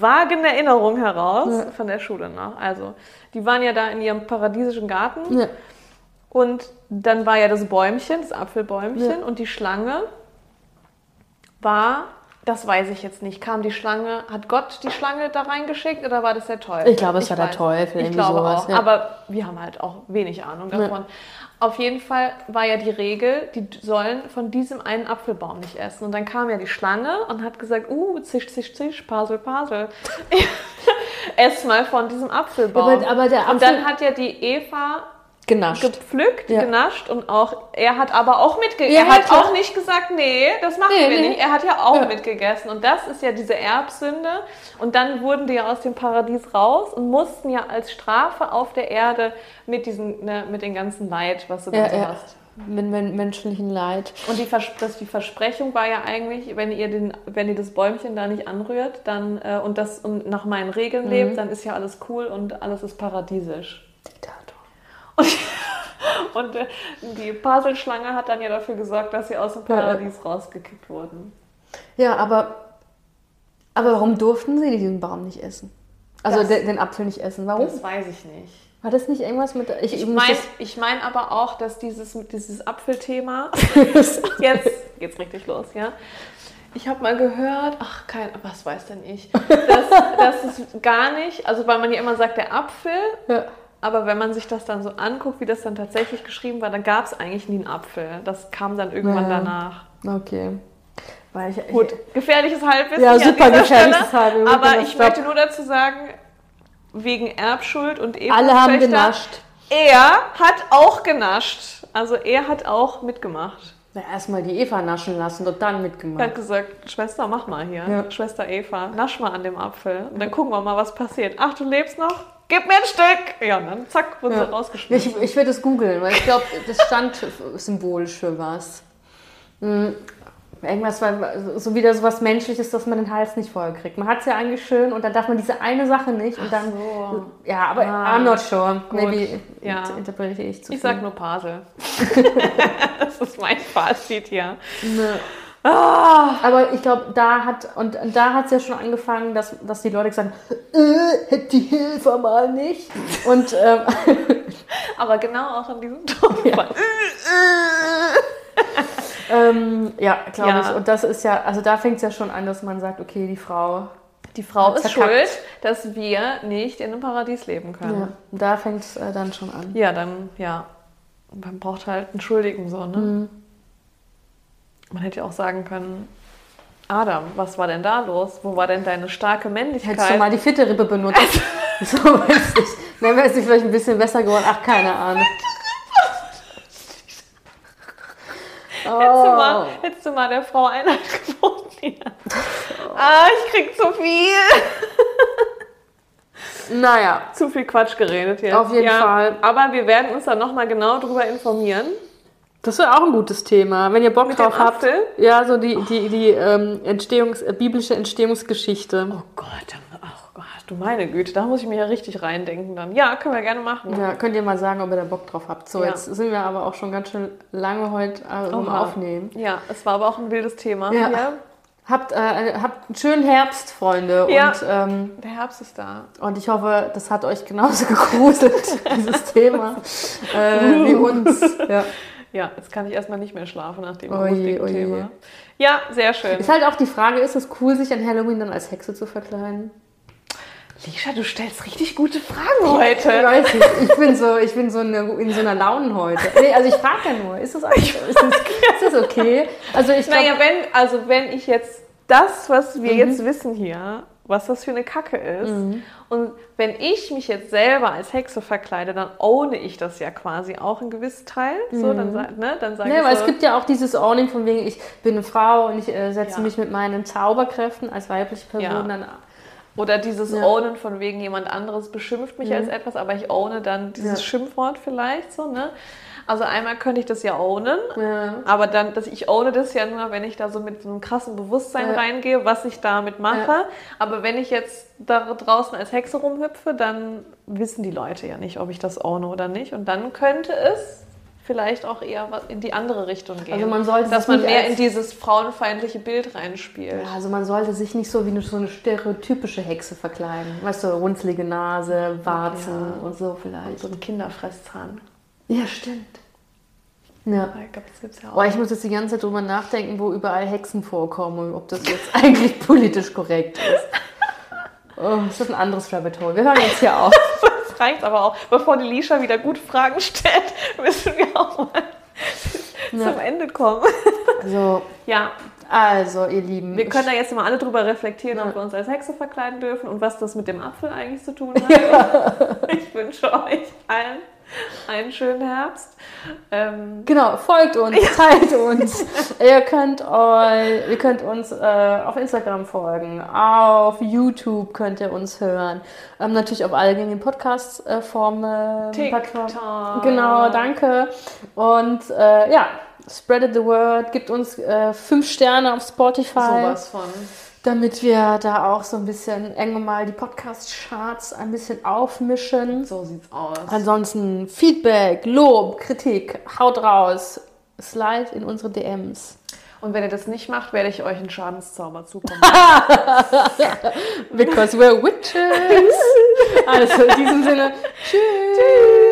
vagen Erinnerung heraus Ja. von der Schule noch. Also, die waren ja da in ihrem paradiesischen Garten Ja. und dann war ja das Bäumchen, das Apfelbäumchen und die Schlange war, das weiß ich jetzt nicht, kam die Schlange, hat Gott die Schlange da reingeschickt oder war das der Teufel? Ich glaube, es war der weiß Teufel, nicht. Ich glaube sowas, auch, ja. aber wir haben halt auch wenig Ahnung davon. Auf jeden Fall war ja die Regel, die sollen von diesem einen Apfelbaum nicht essen. Und dann kam ja die Schlange und hat gesagt, uh, zisch, zisch, zisch, Pasel, Pasel. Ess mal von diesem Apfelbaum. Ja, aber- aber der und dann hat ja die Eva Genascht. gepflückt, Ja. genascht und auch, er hat aber auch mitge... Ja, er hat klar. auch nicht gesagt, nee, das machen Nee, wir nee. nicht. Er hat ja auch Ja. mitgegessen und das ist ja diese Erbsünde und dann wurden die ja aus dem Paradies raus und mussten ja als Strafe auf der Erde mit diesen, ne, mit dem ganzen Leid, was du Ja, ja. hast. Mit men menschlichen Leid. Und die, Vers das, die Versprechung war ja eigentlich, wenn ihr, den, wenn ihr das Bäumchen da nicht anrührt dann, äh, und das und nach meinen Regeln Mhm. lebt, dann ist ja alles cool und alles ist paradiesisch. Und äh, die Paselschlange hat dann ja dafür gesorgt, dass sie aus dem Ja, ja. Paradies rausgekickt wurden. Ja, aber, aber warum durften sie diesen Baum nicht essen? Also Das- den, den Apfel nicht essen. Warum? Das weiß ich nicht. War das nicht irgendwas mit. Ich, Ich meine ich mein aber auch, dass dieses, dieses Apfelthema, jetzt geht's richtig los, ja. Ich habe mal gehört, ach, kein, was weiß denn ich, dass, dass es gar nicht, also weil man ja immer sagt, der Apfel, ja. Aber wenn man sich das dann so anguckt, wie das dann tatsächlich geschrieben war, dann gab es eigentlich nie einen Apfel. Das kam dann irgendwann Ja. danach. Okay. Weil ich, Gut, gefährliches Halbwissen. Ja, super gefährliches. Halbwissen. Aber ich Stopp. möchte nur dazu sagen, wegen Erbschuld und Eva alle haben genascht. er hat auch genascht. Also er hat auch mitgemacht. Na, erstmal die Eva naschen lassen und dann Er mitgemacht. hat gesagt, Schwester, mach mal hier. Ja. Schwester Eva, nasch mal an dem Apfel. Und dann gucken wir mal, was passiert. Ach, du lebst noch? Gib mir ein Stück! Ja, und dann zack, wurde Ja. sie rausgeschmissen. Ich, ich werde es googeln, weil ich glaube, das stand symbolisch für was. Hm, Irgendwas, weil so wieder so was Menschliches, dass man den Hals nicht voll kriegt. Man hat es ja eigentlich schön und dann darf man diese eine Sache nicht und dann. so. Ja, aber Ah, I'm not sure. gut. Maybe Ja. int- interpretiere ich zu Ich viel. sag nur Pasel. das ist mein Fazit hier. Ne. Ah, Aber ich glaube, da hat und da hat es ja schon angefangen, dass, dass die Leute gesagt haben, äh, hätte die Hilfe mal nicht. Und ähm, aber genau auch an diesem Tonfall. ähm, ja, glaube Ja. ich. Und das ist ja, also da fängt es ja schon an, dass man sagt, okay, die Frau. Die Frau ist verkackt. schuld, dass wir nicht in einem Paradies leben Ja, können. da fängt es äh, dann schon an. Ja, dann, ja. Man braucht halt einen Schuldigen so, ne? Mhm. Man hätte ja auch sagen können, Adam, was war denn da los? Wo war denn deine starke Männlichkeit? Hättest du mal die fitte Rippe benutzt. so weiß ich. Dann wäre es vielleicht ein bisschen besser geworden. Ach, keine Ahnung. Hättest, du mal, Oh. hättest du mal der Frau Einheit geboten? Ja. Ah, ich krieg zu viel. Naja, Zu viel Quatsch geredet jetzt. Auf jeden Fall. Aber wir werden uns dann nochmal genau darüber informieren. Das wäre auch ein gutes Thema. Wenn ihr Bock Mit drauf habt. Ja, so die, die, die ähm, Entstehungs-, äh, biblische Entstehungsgeschichte. Oh Gott, ach Gott, du meine Güte, da muss ich mir ja richtig reindenken dann. Ja, können wir gerne machen. Ja, könnt ihr mal sagen, ob ihr da Bock drauf habt. So, Ja. jetzt sind wir aber auch schon ganz schön lange heute äh, um Oha. Aufnehmen. Ja, es war aber auch ein wildes Thema. Ja. hier. Habt, äh, habt einen schönen Herbst, Freunde. Ja. Und, ähm, Der Herbst ist da. und ich hoffe, das hat euch genauso gegruselt, dieses Thema, äh, wie uns. Ja. Ja, jetzt kann ich erstmal nicht mehr schlafen nach dem Oje, oje. Thema. Ja, sehr schön. Ist halt auch die Frage, ist es cool, sich an Halloween dann als Hexe zu verkleiden? Lisha, du stellst richtig gute Fragen heute. Ich weiß nicht, ich bin so, ich bin so eine, in so einer Laune heute. Nee, also ich frage ja nur, ist das, ist das, ist das okay? Also ich glaube, Naja, wenn, also wenn ich jetzt das, was Mhm. wir jetzt wissen hier, was das für eine Kacke ist, Mhm. und wenn ich mich jetzt selber als Hexe verkleide, dann ohne ich das ja quasi auch in gewissen Teil. So, dann, sa- ne, dann sage Nee, ich weil so, es gibt ja auch dieses Owning von wegen, ich bin eine Frau und ich äh, setze Ja. mich mit meinen Zauberkräften als weibliche Person Ja. dann Oder dieses Ja. Mhm. Ownen von wegen jemand anderes beschimpft mich als etwas, aber ich owne dann dieses Ja. Schimpfwort vielleicht so, ne? Also einmal könnte ich das ja ownen, Ja. aber dann, dass ich owne das ja nur, wenn ich da so mit so einem krassen Bewusstsein Ja. reingehe, was ich damit mache. Ja. Aber wenn ich jetzt da draußen als Hexe rumhüpfe, dann wissen die Leute ja nicht, ob ich das owne oder nicht. Und dann könnte es vielleicht auch eher was in die andere Richtung gehen. Also man sollte dass man mehr in dieses frauenfeindliche Bild reinspielt. Ja, also man sollte sich nicht so wie eine, so eine stereotypische Hexe verkleiden. Weißt du, runzlige Nase, Warzen Ja. und so vielleicht. So ein Kinderfresszahn. Ja, stimmt. Ja. Ich glaube, das gibt's ja auch. Boah, ich muss jetzt die ganze Zeit drüber nachdenken, wo überall Hexen vorkommen und ob das jetzt eigentlich politisch korrekt ist. Oh, ist das ein anderes Rabbit Hole? Wir hören jetzt hier auf. Reicht aber auch. Bevor die Lisha wieder gute Fragen stellt, müssen wir auch mal zum Ende kommen. So, Ja, also, ihr Lieben. wir können da jetzt mal alle drüber reflektieren, ob wir uns als Hexe verkleiden dürfen und was das mit dem Apfel eigentlich zu tun hat. Ich wünsche euch allen einen schönen Herbst. Ähm, Genau, folgt uns, teilt uns. ihr, könnt ihr könnt uns äh, auf Instagram folgen, auf YouTube könnt ihr uns hören. Ähm, natürlich auf alle gängigen Podcast-Formen. TikTok. Genau, danke. Und äh, ja, spreadet the word, gibt uns äh, fünf Sterne auf Spotify, sowas von. Damit wir da auch so ein bisschen eng mal die Podcast-Charts ein bisschen aufmischen. So sieht's aus. Ansonsten Feedback, Lob, Kritik, haut raus. Slide in unsere DMs. Und wenn ihr das nicht macht, werde ich euch einen Schadenszauber zukommen. Because we're witches. Also in diesem Sinne, tschüss.